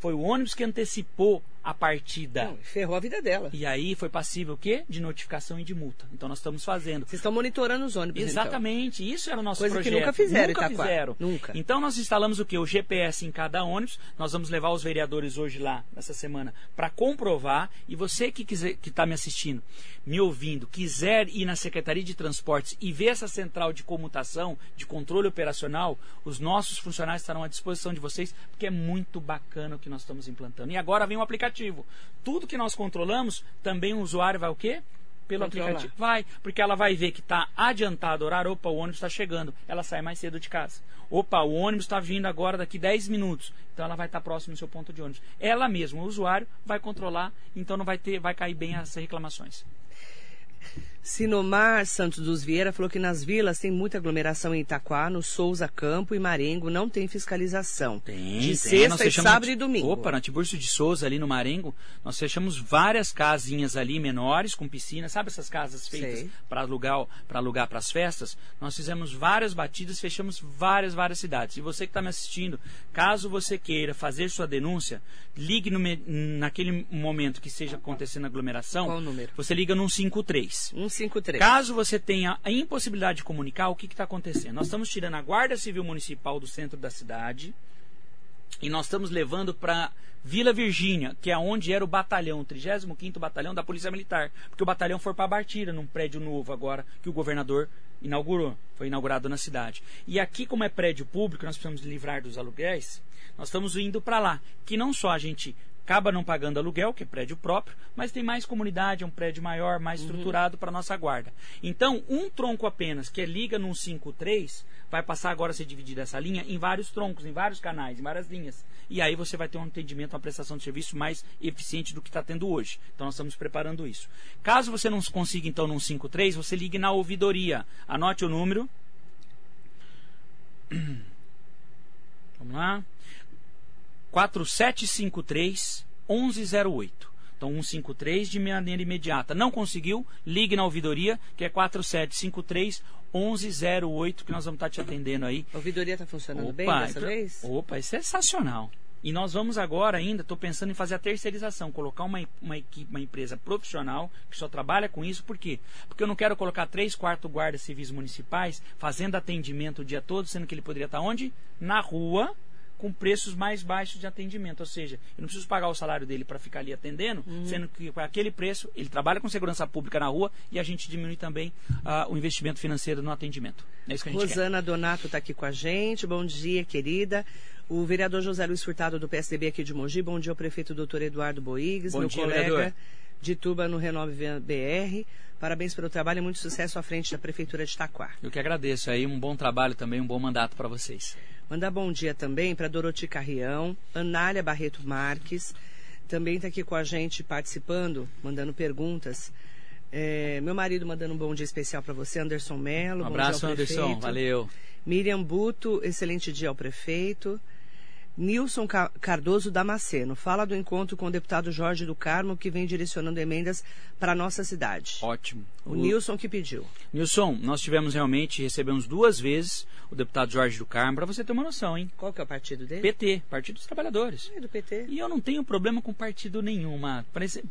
Foi o ônibus que antecipou a partida. Não, ferrou a vida dela. E aí foi passível o quê? De notificação e de multa. Então nós estamos fazendo. Vocês estão monitorando os ônibus, então. Exatamente, isso era o nosso Coisa que projeto. nunca fizeram, Nunca Itaquá. fizeram. Nunca. Então nós instalamos o que? O GPS em cada ônibus. Nós vamos levar os vereadores hoje lá, nessa semana, para comprovar. E você que quiser, que está me assistindo, me ouvindo, quiser ir na Secretaria de Transportes e ver essa central de comutação, de controle operacional, os nossos funcionários estarão à disposição de vocês, porque é muito bacana o que nós estamos implantando. E agora vem o aplicativo. Tudo que nós controlamos, também o usuário vai o quê? Pelo Controlar. aplicativo. Vai, porque ela vai ver que está adiantado o horário, opa, o ônibus está chegando, ela sai mais cedo de casa. Opa, o ônibus está vindo agora daqui 10 minutos. Então ela vai estar tá próximo do seu ponto de ônibus. Ela mesma, o usuário, vai controlar, então não vai ter, vai cair bem as reclamações. Sinomar Santos dos Vieira falou que nas vilas tem muita aglomeração em Itaquá, no Souza Campo e Marengo não tem fiscalização. Tem, de tem. sexta Nós e fechamos- sábado e domingo. Opa, na Tiburcio de Souza, ali no Marengo, nós fechamos várias casinhas ali menores, com piscina. Sabe essas casas feitas para alugar para alugar para as festas? Nós fizemos várias batidas, fechamos várias, várias cidades. E você que está me assistindo, caso você queira fazer sua denúncia, ligue no naquele momento que esteja acontecendo a aglomeração. Qual o número? Você liga no 153. 153. Caso você tenha a impossibilidade de comunicar, o que está acontecendo? Nós estamos tirando a Guarda Civil Municipal do centro da cidade e nós estamos levando para Vila Virgínia, que é onde era o batalhão, o 35º Batalhão da Polícia Militar. Porque o batalhão foi para Bartira, num prédio novo agora, que o governador inaugurou. Foi inaugurado na cidade. E aqui, como é prédio público, nós precisamos livrar dos aluguéis, nós estamos indo para lá. Que não só a gente acaba não pagando aluguel, que é prédio próprio, mas tem mais comunidade, é um prédio maior, mais estruturado para nossa guarda. Então, um tronco apenas, que é liga num 53, vai passar agora a ser dividida essa linha em vários troncos, em vários canais, em várias linhas. E aí você vai ter um atendimento, uma prestação de serviço mais eficiente do que está tendo hoje. Então nós estamos preparando isso. Caso você não consiga então num 53, você ligue na ouvidoria. Anote o número. Vamos lá. 4753 1108. Então 153 de maneira imediata. Não conseguiu? Ligue na ouvidoria, que é 4753 1108, que nós vamos estar te atendendo aí. A ouvidoria está funcionando bem Opa, dessa então- vez? Opa, é sensacional. E nós vamos agora ainda, estou pensando em fazer a terceirização, colocar uma, uma equipe, uma empresa profissional que só trabalha com isso. Por quê? Porque eu não quero colocar três, quatro guardas civis municipais fazendo atendimento o dia todo, sendo que ele poderia estar onde? Na rua, com preços mais baixos de atendimento. Ou seja, eu não preciso pagar o salário dele para ficar ali atendendo, Uhum. sendo que com aquele preço ele trabalha com segurança pública na rua e a gente diminui também ah, o investimento financeiro no atendimento. É isso que a gente quer. Rosana Donato está aqui com a gente. Bom dia, querida. O vereador José Luiz Furtado, do PSDB aqui de Mogi. Bom dia ao prefeito doutor Eduardo Boigues, Bom meu dia, colega vereador. de Tuba no Renove BR. Parabéns pelo trabalho e muito sucesso à frente da Prefeitura de Itaquá. Eu que agradeço aí, um bom trabalho também, um bom mandato para vocês. Mandar bom dia também para Doroti Carrião, Anália Barreto Marques, também está aqui com a gente participando, mandando perguntas. É, meu marido mandando um bom dia especial para você, Anderson Melo. Um bom abraço, dia ao Anderson. Valeu. Miriam Buto, excelente dia ao prefeito. Nilson Ca- Cardoso Damasceno, fala do encontro com o deputado Jorge do Carmo, que vem direcionando emendas para a nossa cidade. Ótimo. O Nilson que pediu. Nilson, nós tivemos realmente, recebemos duas vezes o deputado Jorge do Carmo, para você ter uma noção, hein? Qual que é o partido dele? PT, Partido dos Trabalhadores. É do PT. E eu não tenho problema com partido nenhum,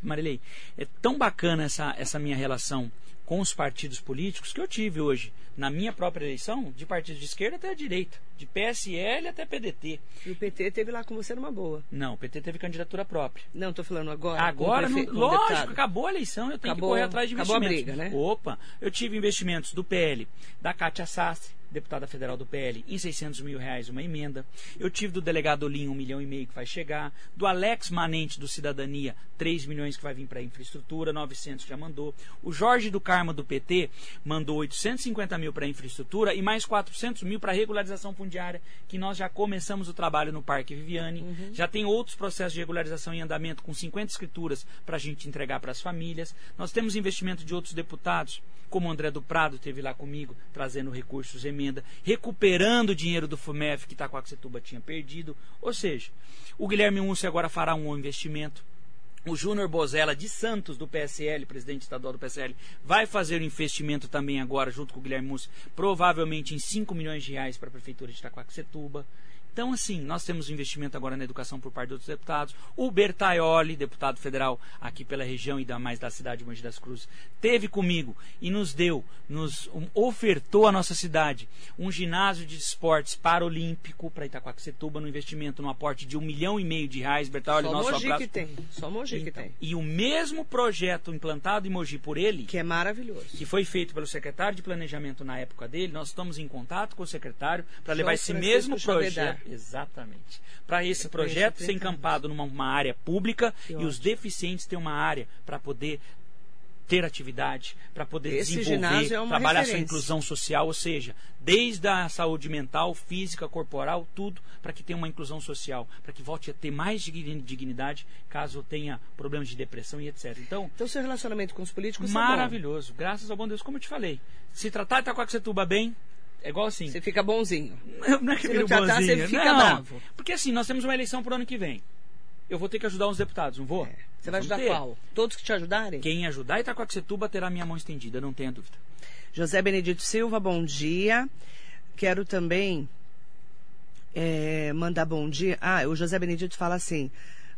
Marilei. É tão bacana essa, essa minha relação com os partidos políticos que eu tive hoje, na minha própria eleição, de partido de esquerda até a direita, de PSL até PDT. E o PT teve lá com você numa boa. Não, o PT teve candidatura própria. Não, estou falando agora. Agora, não, lógico, deputado. acabou a eleição, eu tenho Acabou- que correr atrás de acabou a investimentos. briga, né? Opa, eu tive investimentos do PL, da Cátia Sastre, deputada federal do PL, em 600 mil reais uma emenda. Eu tive do delegado Olim um milhão e meio que vai chegar. Do Alex Manente do Cidadania, 3 milhões que vai vir para a infraestrutura, 900 já mandou. O Jorge do Carmo do PT mandou 850 mil para a infraestrutura e mais 400 mil para regularização fundiária, que nós já começamos o trabalho no Parque Viviane. Já tem outros processos de regularização em andamento com 50 escrituras para a gente entregar para as famílias. Nós temos investimento de outros deputados, como o André do Prado teve lá comigo, trazendo recursos, recuperando o dinheiro do FUMEF que Itacoaxetuba tinha perdido. Ou seja, o Guilherme Múcio agora fará um investimento. O Júnior Bozella de Santos, do PSL, presidente estadual do PSL, vai fazer o investimento também agora, junto com o Guilherme Mussi, provavelmente em 5 milhões de reais para a Prefeitura de Itacoaxetuba. Então, assim, nós temos investimento agora na educação por parte de outros deputados. O Bertaioli, deputado federal aqui pela região e da mais da cidade de Mogi das Cruzes, teve comigo e nos deu, nos ofertou à nossa cidade um ginásio de esportes paralímpico para Itacoaxetuba, no investimento, no aporte de um milhão e meio de reais. Bertaioli, Só nosso Mogi abraço. que tem. Só Mogi que Então, tem. e o mesmo projeto implantado em Mogi por ele, Que é maravilhoso. que foi feito pelo secretário de planejamento na época dele, nós estamos em contato com o secretário para levar esse Francisco mesmo projeto. Exatamente. Para esse projeto ser 30 encampado numa uma área pública Que e os ótimo. deficientes ter uma área para poder ter atividade, para poder Esse desenvolver, é trabalhar sua referência. inclusão social, ou seja, desde a saúde mental, física, corporal, tudo para que tenha uma inclusão social, para que volte a ter mais digni- dignidade caso tenha problemas de depressão e etc. Então, Então, seu relacionamento com os políticos é maravilhoso, graças ao bom Deus, como eu te falei. Se tratar Itacoaxetuba bem, é igual assim. Você fica bonzinho. Não é que vira não tratar, bonzinho. você fica Não, bravo. Porque assim, nós temos uma eleição pro ano que vem. Eu vou ter que ajudar uns deputados, não vou? É. Você vai ajudar ter. qual? Todos que te ajudarem? Quem ajudar Itacoaxetuba terá minha mão estendida, não tenha dúvida. José Benedito Silva, bom dia. Quero também é, mandar bom dia. Ah, o José Benedito fala assim.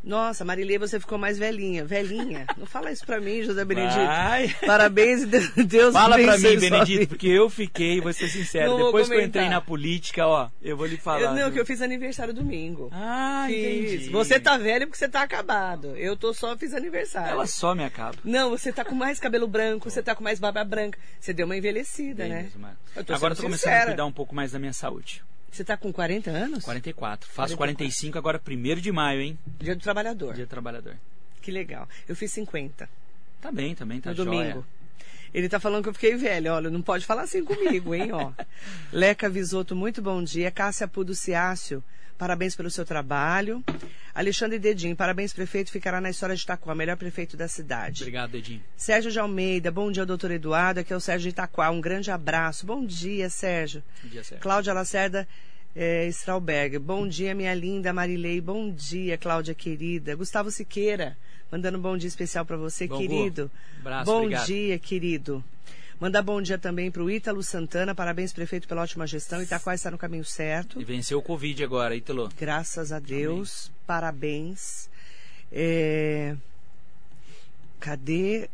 Nossa, Marilê, você ficou mais velhinha. Velhinha? Não fala isso pra mim, José Benedito. Vai. Parabéns e Deus Fala pra mim, Benedito, porque eu fiquei, vou ser sincero, Não depois que eu entrei na política, ó, eu vou lhe falar. Eu, não, viu? que eu fiz aniversário domingo. Ah, Fiz. entendi. Você tá velho porque você tá acabado. Eu tô só fiz aniversário. Ela só me acaba. Não, você tá com mais cabelo branco, você tá com mais barba branca. Você deu uma envelhecida, Bem né? mesmo. Eu tô Agora tô começando sincera. a cuidar um pouco mais da minha saúde. Você tá com 40 anos? 44. Faço 44. 45 agora, 1 de maio, hein? Dia do trabalhador. Dia do trabalhador. Que legal. Eu fiz 50 Tá bem, também, tá no jóia. domingo. Ele tá falando que eu fiquei velho. Olha, não pode falar assim comigo, hein, ó. Leca Visoto, muito bom dia. Cássia Pudo Ciácio, parabéns pelo seu trabalho. Alexandre Dedim, parabéns, prefeito. Ficará na história de Itaquá, melhor prefeito da cidade. Obrigado, Dedinho. Sérgio de Almeida, bom dia, doutor Eduardo. Aqui é o Sérgio de Itaquá. Um grande abraço. Bom dia, Sérgio. Bom dia, Sérgio. Cláudia Lacerda eh, Straubberg. Bom dia, minha linda Marilei. Bom dia, Cláudia querida. Gustavo Siqueira, mandando um bom dia especial para você, Bom, querido. Gu. Abraço, bom obrigado. dia, querido. Mandar bom dia também para o Ítalo Santana. Parabéns, prefeito, pela ótima gestão. Itaquá está no caminho certo. E venceu o Covid agora, Ítalo. Graças a Deus. Parabéns. É, Cadê?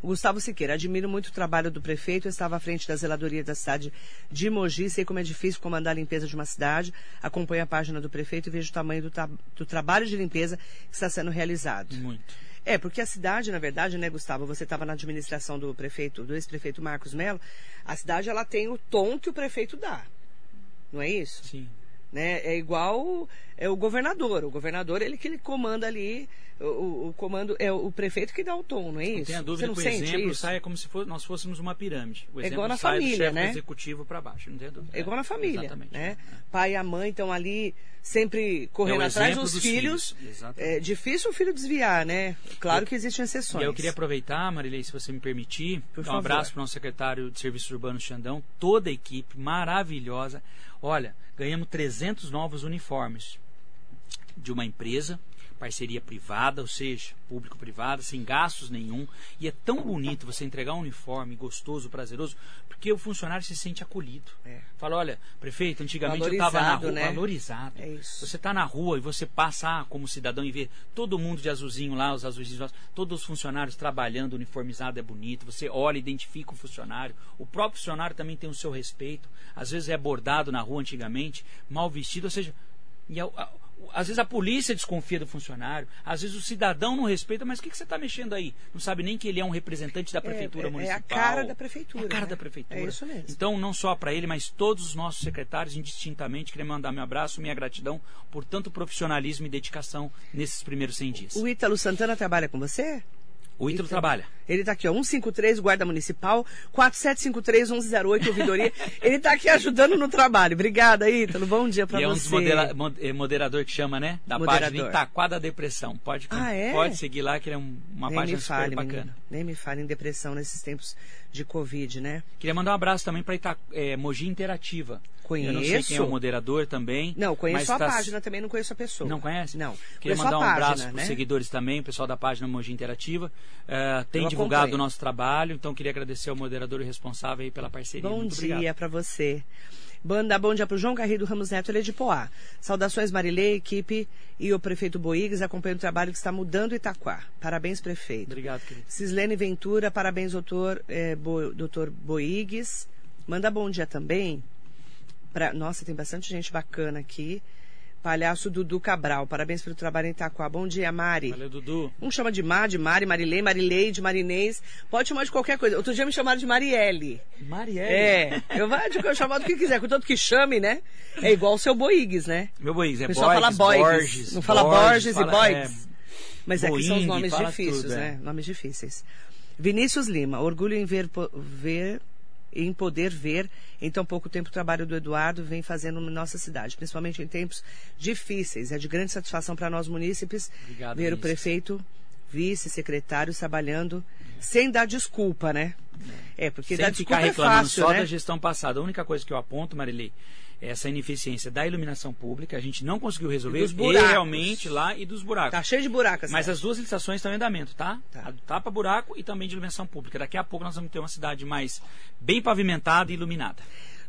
Gustavo Siqueira, admiro muito o trabalho do prefeito. Eu estava à frente da zeladoria da cidade de Mogi. Sei como é difícil comandar a limpeza de uma cidade. Acompanho a página do prefeito e vejo o tamanho do, tra- do trabalho de limpeza que está sendo realizado. Muito. É, porque a cidade, na verdade, né, Gustavo, você estava na administração do prefeito, do ex-prefeito Marcos Melo, a cidade ela tem o tom que o prefeito dá. Não é isso? Sim. Né? É igual é o governador. O governador ele que ele comanda ali, o, o- comando é o prefeito que dá o tom, não é Não isso? tenha Você dúvida não que o sente exemplo isso? sai como se for- nós fôssemos uma pirâmide. O É exemplo igual na sai do família, chefe né? executivo para baixo, não dúvida. É igual na família, Exatamente. né? É. Pai e a mãe estão ali sempre correndo É atrás dos, dos filhos. filhos. É difícil o filho desviar, né? Claro que existem exceções. eu queria aproveitar, Marilei, se você me permitir, Por dar um favor. abraço para o nosso secretário de Serviços Urbanos Xandão, toda a equipe maravilhosa. Olha, ganhamos 300 novos uniformes de uma empresa, parceria privada, ou seja, público-privada, sem gastos nenhum. E é tão bonito você entregar um uniforme gostoso, prazeroso, porque o funcionário se sente acolhido. É. Fala, olha, prefeito, antigamente eu estava na rua, né? valorizado. É isso. Você está na rua e você passa ah, como cidadão e vê todo mundo de azulzinho lá, os azulzinhos, todos os funcionários trabalhando, uniformizado é bonito. Você olha, identifica o funcionário. O próprio funcionário também tem o seu respeito. Às vezes é abordado na rua antigamente, mal vestido, ou seja, e a- a- às vezes a polícia desconfia do funcionário, às vezes o cidadão não respeita, mas o que, que você está mexendo aí? Não sabe nem que ele é um representante da prefeitura é, municipal. É a cara da prefeitura. É a cara né? da prefeitura. É isso mesmo. Então, não só para ele, mas todos os nossos secretários, indistintamente, queria mandar meu abraço, minha gratidão por tanto profissionalismo e dedicação nesses primeiros 100 dias. O Ítalo Santana trabalha com você? O Ítalo trabalha. Ele tá aqui, ó, 153, Guarda Municipal, 4753-1108, ouvidoria. Ele tá aqui ajudando no trabalho. Obrigada, Ítalo. Bom dia pra e é um você. dos modera- eh, moderador que chama, né? Da Moderador. página Itaquá da Depressão. Pode, Ah, é? pode seguir lá, que ele é um- uma Nem página fale, super bacana. menina. Nem me fale em depressão nesses tempos de Covid, né? Queria mandar um abraço também para Ita- eh, Mogi Interativa. Eu não sei quem é Conheço. o moderador também. Não, conheço a tá- página também, não conheço a pessoa. Não conhece? Não. Queria Conheço mandar um página, abraço para né? os seguidores também, o pessoal da página Mogi Interativa. Eh, tem Eu divulgado acompanho. o nosso trabalho, então queria agradecer ao moderador responsável aí pela parceria. Bom Muito dia pra você. Banda bom dia pro João Garrido Ramos Neto, ele é de Poá. Saudações Marilei, equipe e o prefeito Boigues acompanham o trabalho que está mudando Itaquá. Parabéns, prefeito. Obrigado, querido. Cislene Ventura, parabéns, doutor, eh, Bo- doutor Boigues. Manda bom dia também. Pra, nossa, tem bastante gente bacana aqui. Palhaço Dudu Cabral, parabéns pelo trabalho em Itaquá. Bom dia, Mari. Valeu, Dudu. Um chama de Mar, de Mari, Marilei, Marileide, Marinês. Pode chamar de qualquer coisa. Outro dia me chamaram de Marielle. Marielle. É, eu vou de chamar do que quiser, contanto que chame, né? É igual o seu Boigues, né? Meu Boigues, é O pessoal fala Borges, Boigues, Borges, não fala Borges, e fala- Boigues. é, Mas aqui são os Boing, nomes fala difíceis, tudo, é. né? Nomes difíceis. Vinícius Lima, orgulho em ver, ver em poder ver em tão pouco tempo o trabalho do Eduardo vem fazendo na nossa cidade, principalmente em tempos difíceis. É de grande satisfação para nós munícipes Obrigado, ver o Vinícius. prefeito, vice, secretários trabalhando sem dar desculpa, né? É, porque dar Sem desculpa ficar é reclamando fácil, só né? da gestão passada. A única coisa que eu aponto, Marilei, é essa ineficiência da iluminação pública. A gente não conseguiu resolver E buracos. realmente lá e dos buracos. Tá cheio de buracos. Mas as duas licitações estão em andamento, tá? Tá. A do tapa-buraco e também de iluminação pública. Daqui a pouco nós vamos ter uma cidade mais bem pavimentada e iluminada.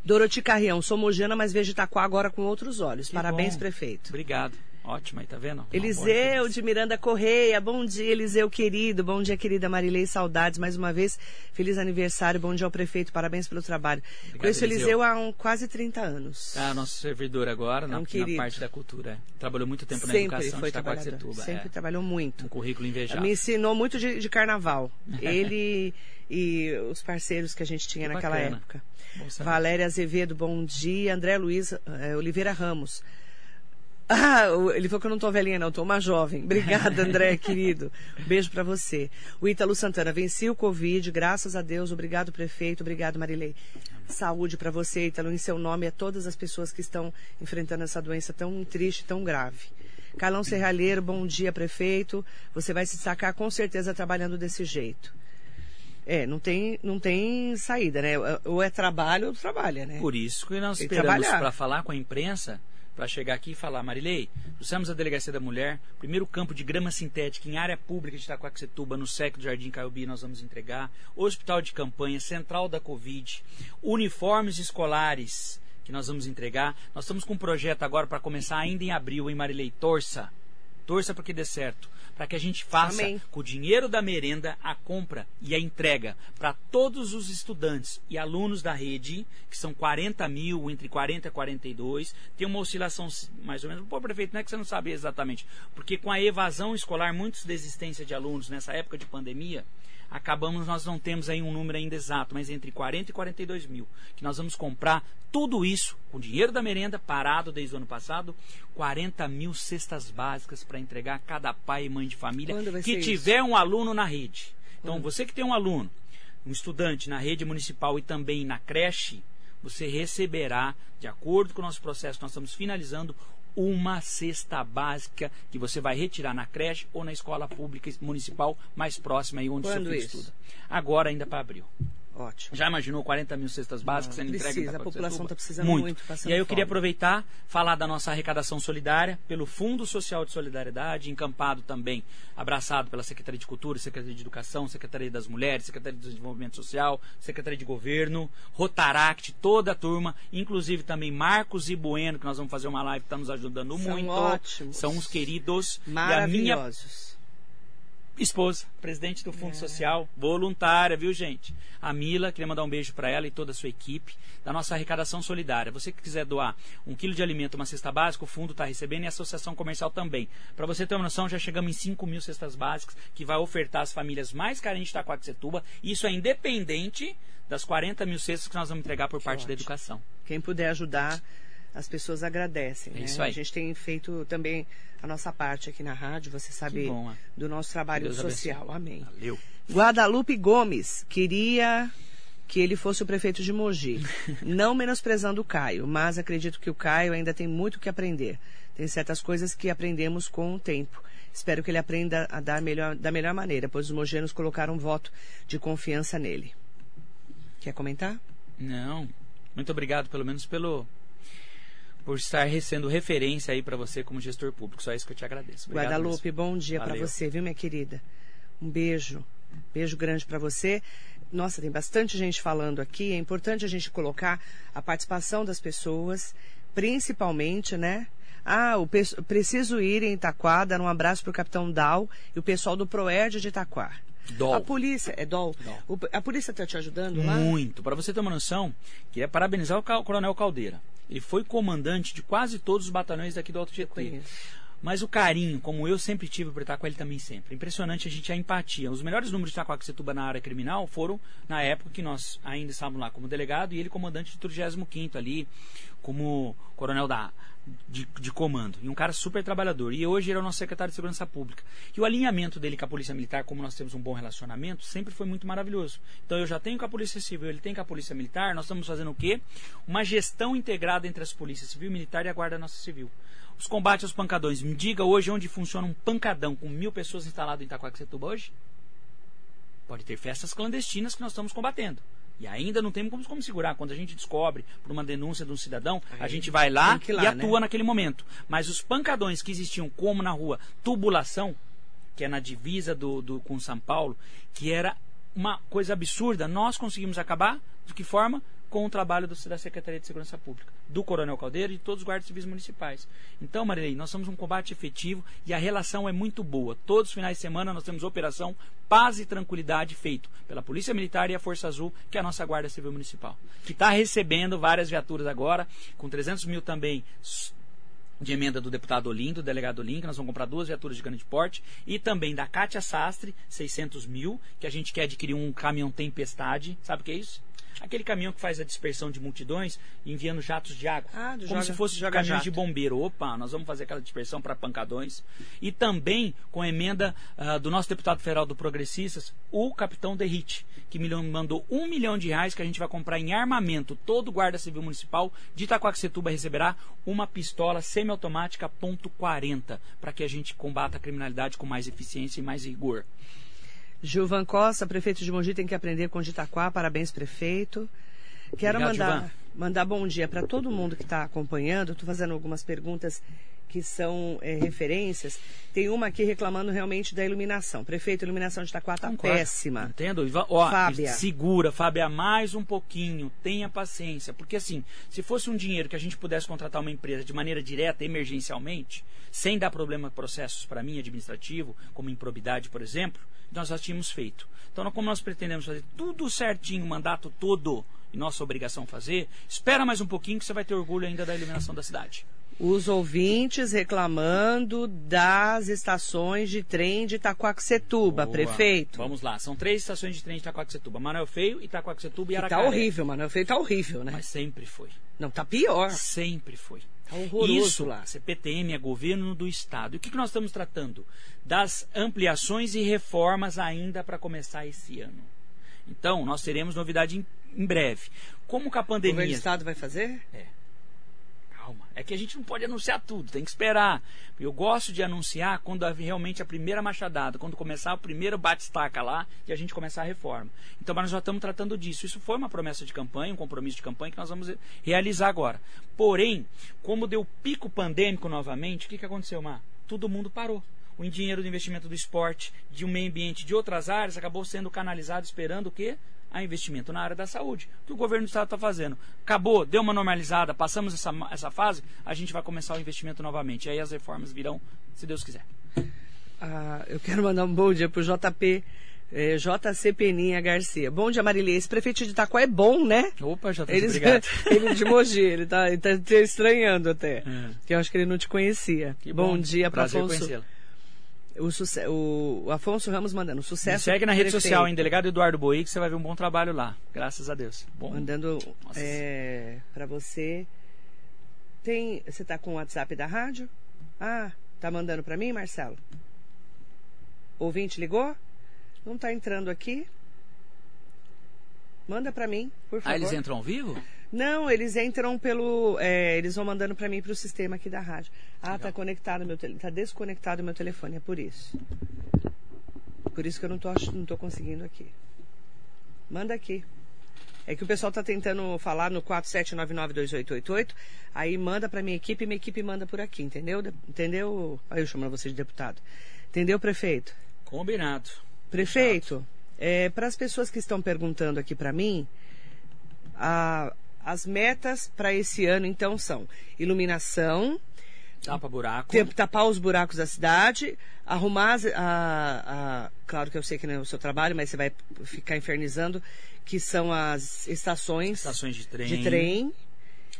Doroti Carrião, sou mojana, mas vejo Itaquá agora com outros olhos. Que Parabéns, bom. prefeito. Obrigado. Ótimo, aí tá vendo? Uma Eliseu de Miranda Correia, bom dia, Eliseu querido, bom dia, querida Marilei, saudades mais uma vez, feliz aniversário, bom dia ao prefeito, parabéns pelo trabalho. Obrigado, Conheço Eliseu. Eliseu há um, quase 30 anos. Ah, nosso servidor agora, na, um na querido. parte da cultura. é. Trabalhou muito tempo na sempre educação foi de trabalhador, Itacoaxetuba. sempre é. trabalhou muito. Um currículo invejável. Me ensinou muito de, de carnaval, ele e os parceiros que a gente tinha Que naquela bacana. época. Valéria Azevedo, bom dia. André Luiz eh, Oliveira Ramos. Ah, ele falou que eu não tô velhinha, não, tô uma jovem. Obrigada, André, querido. Um beijo pra você. O Ítalo Santana, venci o Covid, graças a Deus. Obrigado, prefeito. Obrigado, Marilei. Saúde pra você, Ítalo, em seu nome, a todas as pessoas que estão enfrentando essa doença tão triste, tão grave. Carlão Serralheiro, bom dia, prefeito. Você vai se destacar com certeza trabalhando desse jeito. É, não tem, não tem saída, né? Ou é trabalho ou trabalha, né? Por isso que nós esperamos trabalhar. para falar com a imprensa, para chegar aqui e falar, Marilei, trouxemos a Delegacia da Mulher, primeiro campo de grama sintética em área pública de Itacoaxetuba, no SEC do Jardim Caiobi, nós vamos entregar, hospital de campanha, central da Covid, uniformes escolares que nós vamos entregar. Nós estamos com um projeto agora para começar ainda em abril, em Marilei, torça. Torça para que dê certo. Para que a gente faça Amém. com o dinheiro da merenda a compra e a entrega para todos os estudantes e alunos da rede, que são 40 mil, entre 40 e 42. Tem uma oscilação mais ou menos. Pô, prefeito, não é que você não sabe exatamente. Porque com a evasão escolar, muitos desistência de alunos nessa época de pandemia, acabamos, nós não temos aí um número ainda exato, mas entre 40 e 42 mil, que nós vamos comprar tudo isso com dinheiro da merenda, parado desde o ano passado, 40 mil cestas básicas para entregar a cada pai e mãe de família que ser isso? tiver um aluno na rede. Então, Quando? você que tem um aluno, um estudante na rede municipal e também na creche, você receberá, de acordo com o nosso processo, nós estamos finalizando, uma cesta básica que você vai retirar na creche ou na escola pública municipal mais próxima aí onde Quando seu filho isso? estuda. Agora ainda para abril. Ótimo. Já imaginou 40 mil cestas básicas sendo precisa, entregues em a população tá precisando muito. muito, E aí eu queria fome. aproveitar, falar da nossa arrecadação solidária pelo Fundo Social de Solidariedade, encampado também, abraçado pela Secretaria de Cultura, Secretaria de Educação, Secretaria das Mulheres, Secretaria de Desenvolvimento Social, Secretaria de Governo, Rotaract, toda a turma, inclusive também Marcos e Bueno, que nós vamos fazer uma live que está nos ajudando São muito. ótimos. São uns queridos. E a minha Maravilhosos. Esposa, presidente do Fundo Social, voluntária, viu, gente? A Mila, queria mandar um beijo para ela e toda a sua equipe da nossa arrecadação solidária. Você que quiser doar um quilo de alimento, uma cesta básica, o fundo está recebendo e a associação comercial também. Para você ter uma noção, já chegamos em 5 mil cestas básicas que vai ofertar às famílias mais carentes de Itacoaxetuba. Isso é independente das 40 mil cestas que nós vamos entregar por parte da ótimo. educação. Quem puder ajudar, as pessoas agradecem. É né? isso aí. A gente tem feito também a nossa parte aqui na rádio, você sabe bom, é. do nosso trabalho Deus social. abençoe. Amém. Valeu. Guadalupe Gomes queria que ele fosse o prefeito de Mogi. Não menosprezando o Caio, mas acredito que o Caio ainda tem muito que aprender. Tem certas coisas que aprendemos com o tempo. Espero que ele aprenda a dar melhor, da melhor maneira, pois os mogenos colocaram um voto de confiança nele. Quer comentar? Não. Muito obrigado, pelo menos pelo por estar sendo referência aí para você como gestor público. Só isso que eu te agradeço. Obrigado Guadalupe, mesmo. bom dia para você, viu, minha querida? Um beijo. Beijo grande para você. Nossa, tem bastante gente falando aqui. É importante a gente colocar a participação das pessoas, principalmente, né? Ah, o pe- preciso ir em Itaquá, dar um abraço para o capitão Dal e o pessoal do Proerd de Itaquá. Dol. A polícia, é Dol? Dol. O- a polícia está te ajudando lá? Muito. Para você ter uma noção, queria parabenizar o Coronel Caldeira. Ele foi comandante de quase todos os batalhões daqui do Alto Tietê. Mas o carinho, como eu sempre tive por com ele também sempre. Impressionante a gente a empatia. Os melhores números de Itacoaxetuba na área criminal foram na época que nós ainda estávamos lá como delegado e ele comandante de 35 ali, como coronel da de, de, comando. E um cara super trabalhador. E hoje ele é o nosso secretário de Segurança Pública. E o alinhamento dele com a Polícia Militar, como nós temos um bom relacionamento, sempre foi muito maravilhoso. Então eu já tenho com a Polícia Civil, ele tem com a Polícia Militar, nós estamos fazendo o quê? Uma gestão integrada entre as polícias civil, militar e a Guarda Nossa Civil. Os combates aos pancadões. Me diga hoje onde funciona um pancadão com mil pessoas instalado em Itacoaxetuba hoje? Pode ter festas clandestinas que nós estamos combatendo. E ainda não temos como, como segurar. Quando a gente descobre por uma denúncia de um cidadão, Aí, a gente vai lá, lá e atua né? naquele momento. Mas os pancadões que existiam, como na rua Tubulação, que é na divisa do, do, com São Paulo, que era uma coisa absurda, nós conseguimos acabar. De que forma? Com o trabalho do, da Secretaria de Segurança Pública, do Coronel Caldeira e de todos os guardas civis municipais. Então, Marilei, nós somos um combate efetivo e a relação é muito boa. Todos os finais de semana nós temos operação Paz e Tranquilidade feito pela Polícia Militar e a Força Azul, que é a nossa Guarda Civil Municipal, que está recebendo várias viaturas agora, com 300 mil também de emenda do deputado Olindo, do delegado Olindo, nós vamos comprar duas viaturas de grande porte, e também da Cátia Sastre, 600 mil, que a gente quer adquirir um caminhão Tempestade, sabe o que é isso? Aquele caminhão que faz a dispersão de multidões enviando jatos de água. Ah, como joga, se fosse caminhões jato. de bombeiro. Opa, nós vamos fazer aquela dispersão para pancadões. E também com a emenda uh, do nosso deputado federal do Progressistas, o capitão Derrite, que me mandou um milhão de reais que a gente vai comprar em armamento. Todo guarda civil municipal de Itacoaxetuba receberá uma pistola semiautomática ponto .40 para que a gente combata a criminalidade com mais eficiência e mais rigor. Gilvan Costa, prefeito de Mogi, tem que aprender com Ditaquá. Parabéns, prefeito. Quero Obrigado, mandar, mandar bom dia para todo mundo que está acompanhando. Estou fazendo algumas perguntas que são é, referências. Tem uma aqui reclamando realmente da iluminação. Prefeito, a iluminação de Itaquá está péssima. Entendo. Ó, Fábia. Segura, Fábia, mais um pouquinho. Tenha paciência. Porque assim, se fosse um dinheiro que a gente pudesse contratar uma empresa de maneira direta, emergencialmente, sem dar problema processos para mim, administrativo, como improbidade, por exemplo, nós já tínhamos feito. Então, como nós pretendemos fazer tudo certinho, o mandato todo, e nossa obrigação fazer, espera mais um pouquinho que você vai ter orgulho ainda da iluminação da cidade. Os ouvintes reclamando das estações de trem de Itacoaxetuba, Boa. prefeito. Vamos lá, são três estações de trem de Itacoaxetuba. Manuel Feio, Itacoaxetuba e Aracaré. E tá horrível, Manuel Feio tá horrível, né? Mas sempre foi. Não, tá pior. Sempre foi. Tá horroroso Isso, lá. CPTM é governo do Estado. E o que, que nós estamos tratando? Das ampliações e reformas ainda para começar esse ano. Então, nós teremos novidade em, em breve. Como que a pandemia... O governo do Estado vai fazer? É. É que a gente não pode anunciar tudo, tem que esperar. Eu gosto de anunciar quando realmente a primeira machadada, quando começar o primeiro bate-estaca lá e a gente começar a reforma. Então, nós já estamos tratando disso. Isso foi uma promessa de campanha, um compromisso de campanha que nós vamos realizar agora. Porém, como deu pico pandêmico novamente, o que, que aconteceu, Mar? Todo mundo parou o dinheiro do investimento do esporte, de um meio ambiente, de outras áreas, acabou sendo canalizado esperando o quê? A investimento na área da saúde. O que o governo do estado está fazendo? Acabou, deu uma normalizada, passamos essa, essa fase, a gente vai começar o investimento novamente. E aí as reformas virão, se Deus quiser. Ah, eu quero mandar um bom dia para o JP. É, JC Peninha Garcia. Bom dia, Marilê. Esse prefeito de Itaquá é bom, né? Opa, JC, Eles, obrigado. ele de Mogi, ele está tá, tá estranhando até. É. Que eu acho que ele não te conhecia. Que bom, bom dia para Afonso. O, o, Afonso Ramos mandando sucesso. Me segue na rede prefeito. social, em Delegado Eduardo Boi, que você vai ver um bom trabalho lá. Graças a Deus. Bom. Mandando é, para você. Tem, você está com o WhatsApp da rádio? Ah, tá mandando para mim, Marcelo? Ouvinte ligou? Não está entrando aqui? Manda para mim, por favor. Ah, eles entram ao vivo? Não, eles entram pelo. É, eles vão mandando para mim para o sistema aqui da rádio. Ah, tá conectado meu tá desconectado o meu telefone, é por isso. Por isso que eu não tô, não tô conseguindo aqui. Manda aqui. É que o pessoal tá tentando falar no 47992888, aí manda para minha equipe e minha equipe manda por aqui, entendeu? Entendeu? Aí eu chamo você de deputado. Entendeu, prefeito? Combinado. Prefeito, é, para as pessoas que estão perguntando aqui para mim, a, as metas para esse ano, então, são iluminação, Tapa buraco. tapar os buracos da cidade, arrumar a, a, Claro que eu sei que não é o seu trabalho, mas você vai ficar infernizando, que são as estações. Estações de trem. De trem.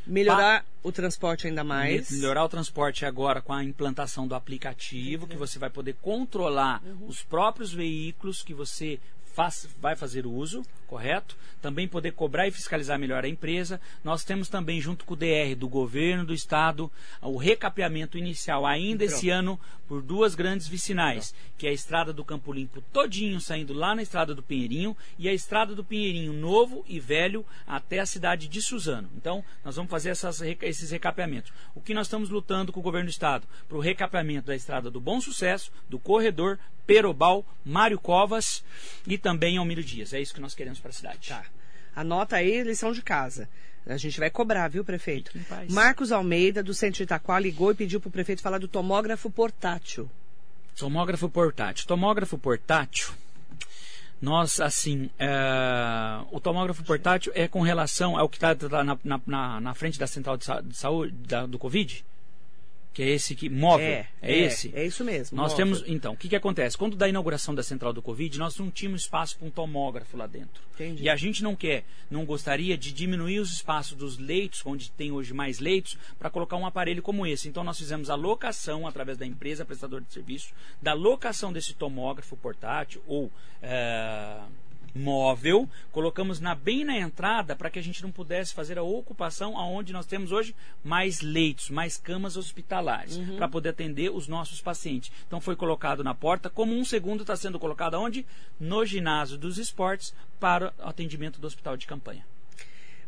Melhorar o transporte ainda mais. Melhorar o transporte agora com a implantação do aplicativo, que você vai poder controlar Uhum. os próprios veículos que você faz- vai fazer uso, correto? Também poder cobrar e fiscalizar melhor a empresa. Nós temos também, junto com o DR do governo do estado, o recapeamento inicial ainda Pronto. esse ano por duas grandes vicinais, que é a estrada do Campo Limpo todinho saindo lá na estrada do Pinheirinho e a estrada do Pinheirinho novo e velho até a cidade de Suzano. Então, nós vamos fazer essas esses recapeamentos. O que nós estamos lutando com o governo do estado? Para o recapeamento da estrada do Bom Sucesso, do Corredor, Perobal, Mário Covas e também Almiro Dias. É isso que nós queremos para a cidade. Tá. Anota aí, lição de casa. A gente vai cobrar, viu, prefeito? Marcos Almeida, do Centro de Itaquá, ligou e pediu pro prefeito falar do tomógrafo portátil. Tomógrafo portátil. Tomógrafo portátil. Nós, assim, é, o tomógrafo portátil é com relação ao que está na, na- na- na frente da central de saúde da- do Covid, que é esse que móvel. É, É, esse. É isso mesmo. Nós móvel. temos, então, o que, que acontece? Quando da inauguração da central do Covid, nós não tínhamos espaço para um tomógrafo lá dentro. Entendi. E a gente não quer, não gostaria de diminuir os espaços dos leitos, onde tem hoje mais leitos, para colocar um aparelho como esse. Então nós fizemos a locação através da empresa prestadora de serviço, da locação desse tomógrafo portátil ou eh, móvel, colocamos na, bem na entrada para que a gente não pudesse fazer a ocupação aonde nós temos hoje mais leitos, mais camas hospitalares, para poder atender os nossos pacientes. Então foi colocado na porta, como um segundo está sendo colocado aonde? No ginásio dos esportes para o atendimento do hospital de campanha.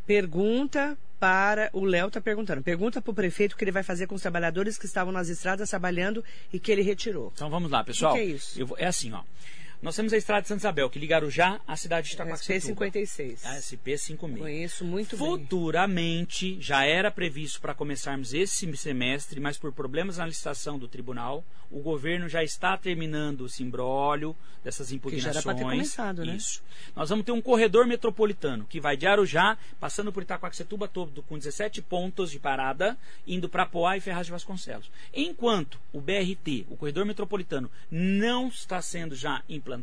Pergunta para. O Léo está perguntando. Pergunta para o prefeito o que ele vai fazer com os trabalhadores que estavam nas estradas trabalhando e que ele retirou. Então vamos lá, pessoal. O que que é isso? Vou- é assim, ó. Nós temos a estrada de Santa Isabel, que liga Arujá à cidade de Itaquaquecetuba. SP56. A SP5000. Conheço muito bem. Futuramente, já era previsto para começarmos esse semestre, mas por problemas na licitação do tribunal, o governo já está terminando esse imbróglio dessas já impugnações. era pra ter começado, né? Isso. Nós vamos ter um corredor metropolitano que vai de Arujá, passando por Itacoaxetuba todo, com 17 pontos de parada, indo para Poá e Ferraz de Vasconcelos. Enquanto o BRT, o corredor metropolitano, não está sendo já implantado,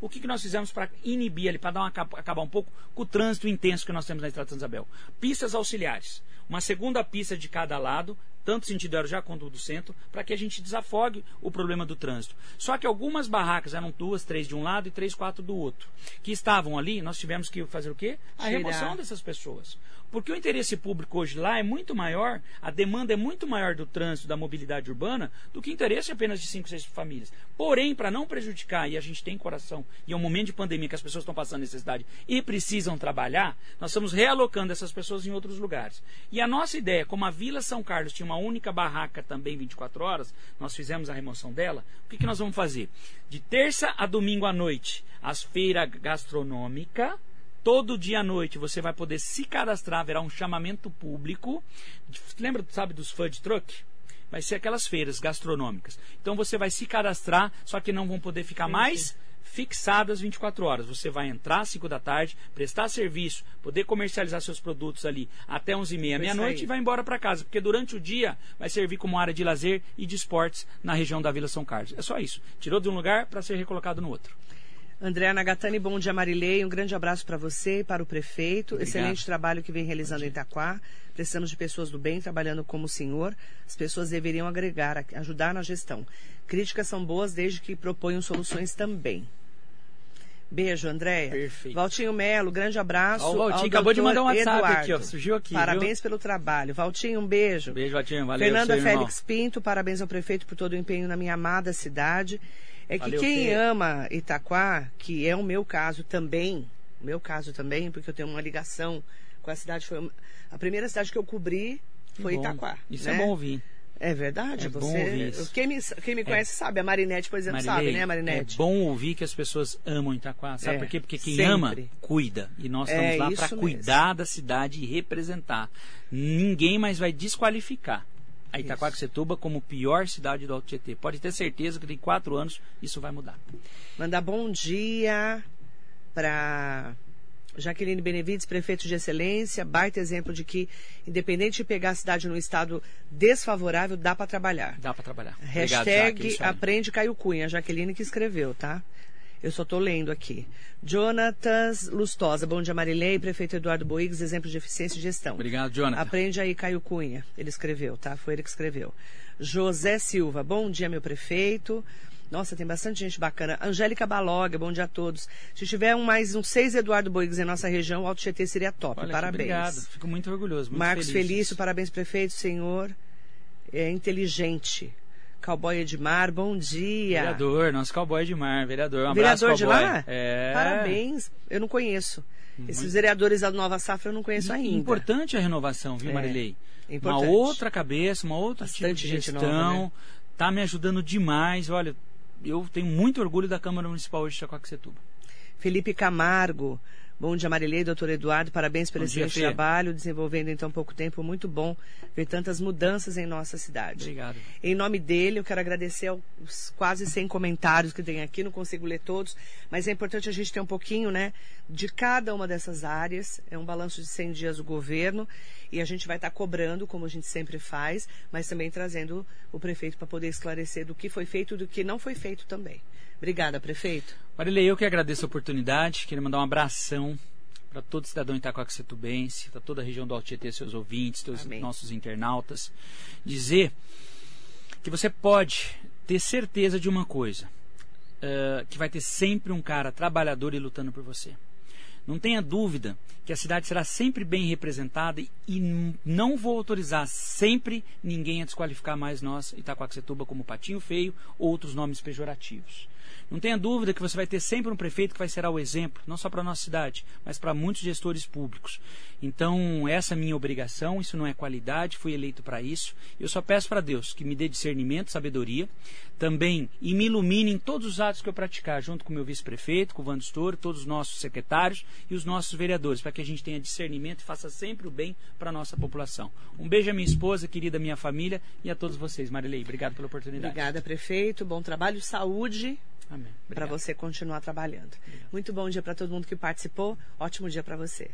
o que, que nós fizemos para inibir ali, para acabar um pouco com o trânsito intenso que nós temos na Estrada de Santa Isabel? Pistas auxiliares. Uma segunda pista de cada lado, tanto sentido Arujá quanto do centro, para que a gente desafogue o problema do trânsito. Só que algumas barracas eram duas, três de um lado e três, quatro do outro, que estavam ali, nós tivemos que fazer o quê? A Tirar. remoção dessas pessoas. Porque o interesse público hoje lá é muito maior, a demanda é muito maior do trânsito, da mobilidade urbana, do que o interesse apenas de cinco, seis famílias. Porém, para não prejudicar, e a gente tem coração, e é um momento de pandemia que as pessoas estão passando necessidade e precisam trabalhar, nós estamos realocando essas pessoas em outros lugares. E a nossa ideia, como a Vila São Carlos tinha uma única barraca também 24 horas, nós fizemos a remoção dela, o que, que nós vamos fazer? De terça a domingo à noite, as feiras gastronômicas, Todo dia à noite você vai poder se cadastrar, haverá um chamamento público. Lembra, sabe, dos food truck? Vai ser aquelas feiras gastronômicas. Então você vai se cadastrar, só que não vão poder ficar mais fixadas 24 horas. Você vai entrar às 5 da tarde, prestar serviço, poder comercializar seus produtos ali até 11 e meia, meia-noite aí. e vai embora para casa. Porque durante o dia vai servir como área de lazer e de esportes na região da Vila São Carlos. É só isso. Tirou de um lugar para ser recolocado no outro. Andréa Nagatani, bom dia Marilei. Um grande abraço para você e para o prefeito. Obrigado. Excelente trabalho que vem realizando em Itaquá. Precisamos de pessoas do bem trabalhando como o senhor. As pessoas deveriam agregar, ajudar na gestão. Críticas são boas desde que proponham soluções também. Beijo, Andréia. Perfeito. Valtinho Melo, grande abraço. Ó, o Valtinho acabou de mandar um WhatsApp Eduardo. aqui, ó. Surgiu aqui, Parabéns pelo trabalho. Valtinho, um beijo. Beijo, Vatinho. Valeu. Fernanda seu irmão. Félix Pinto, parabéns ao prefeito por todo o empenho na minha amada cidade. É que Valeu, quem Fê. ama Itaquá, que é o meu caso também, o meu caso também, porque eu tenho uma ligação com a cidade, foi a primeira cidade que eu cobri foi Bom, Itaquá. Isso né? é bom ouvir. É verdade, É bom você. ouvir isso. Quem me, quem me conhece sabe, a Marinete, por exemplo, sabe, Marilei, né, Marinete? É bom ouvir que as pessoas amam Itaquá. Sabe É, por quê? Porque quem sempre. ama, cuida. E nós É estamos lá para cuidar da cidade e representar. Ninguém mais vai desqualificar a. Itaquaquecetuba como pior cidade do Alto Tietê. Pode ter certeza que em quatro anos isso vai mudar. Mandar bom dia para Jaqueline Benevides, prefeito de excelência, baita exemplo de que, independente de pegar a cidade num estado desfavorável, dá para trabalhar. Dá para trabalhar. Obrigado, Hashtag aí. aprende Caio Cunha, a Jaqueline que escreveu, tá? Eu só estou lendo aqui. Jonatas Lustosa, bom dia Marilei, prefeito Eduardo Boigues, exemplo de eficiência e gestão. Obrigado, Jonathan. Aprende aí, Caio Cunha. Ele escreveu, tá? Foi ele que escreveu. José Silva, bom dia, meu prefeito. Nossa, tem bastante gente bacana. Angélica Baloga, bom dia a todos. Se tiver um, mais uns seis Eduardo Boigues em nossa região, o Alto Tietê seria top. Olha, parabéns. Obrigado, fico muito orgulhoso. Muito Marcos feliz. Felício, parabéns, prefeito, senhor. É inteligente. Cowboy Edmar, bom dia. Vereador, nosso cowboy de mar, vereador. Um Vereador abraço, de cowboy. lá? É. Parabéns. Eu não conheço. Esses vereadores da Nova Safra eu não conheço ainda. Importante a renovação, viu, É, Marilei? importante. Uma outra cabeça, uma outra tipo Bastante de gente gestão. nova, né? Tá me ajudando demais. Olha, eu tenho muito orgulho da Câmara Municipal hoje de Chacoaxetuba. Felipe Camargo. Bom dia, Marilei, doutor Eduardo. Parabéns pelo excelente trabalho, desenvolvendo em tão pouco tempo. Muito bom ver tantas mudanças em nossa cidade. Obrigado. Em nome dele, eu quero agradecer aos quase 100 comentários que tem aqui. Não consigo ler todos, mas é importante a gente ter um pouquinho, né, de cada uma dessas áreas. É um balanço de 100 dias do governo e a gente vai estar cobrando, como a gente sempre faz, mas também trazendo o prefeito para poder esclarecer do que foi feito e do que não foi feito também. Obrigada, prefeito. Marilei, eu que agradeço a oportunidade. Queria mandar um abração para todo cidadão itacoaxetubense, para toda a região do Alto Tietê, seus ouvintes, seus Amém. nossos internautas. Dizer que você pode ter certeza de uma coisa: eh, que vai ter sempre um cara trabalhador e lutando por você. Não tenha dúvida que a cidade será sempre bem representada e não vou autorizar sempre ninguém a desqualificar mais nós, Itacoaxetuba, como Patinho Feio ou outros nomes pejorativos. Não tenha dúvida que você vai ter sempre um prefeito que vai ser o exemplo, não só para a nossa cidade, mas para muitos gestores públicos. Então, essa é a minha obrigação, isso não é qualidade, fui eleito para isso. Eu só peço para Deus que me dê discernimento, sabedoria, também e me ilumine em todos os atos que eu praticar, junto com o meu vice-prefeito, com o Vando Storo, todos os nossos secretários e os nossos vereadores, para que a gente tenha discernimento e faça sempre o bem para a nossa população. Um beijo à minha esposa, querida minha família e a todos vocês. Marilei, obrigado pela oportunidade. Obrigada, prefeito. Bom trabalho, saúde para Obrigado. você continuar trabalhando. Muito bom dia para todo mundo que participou. Ótimo dia para você.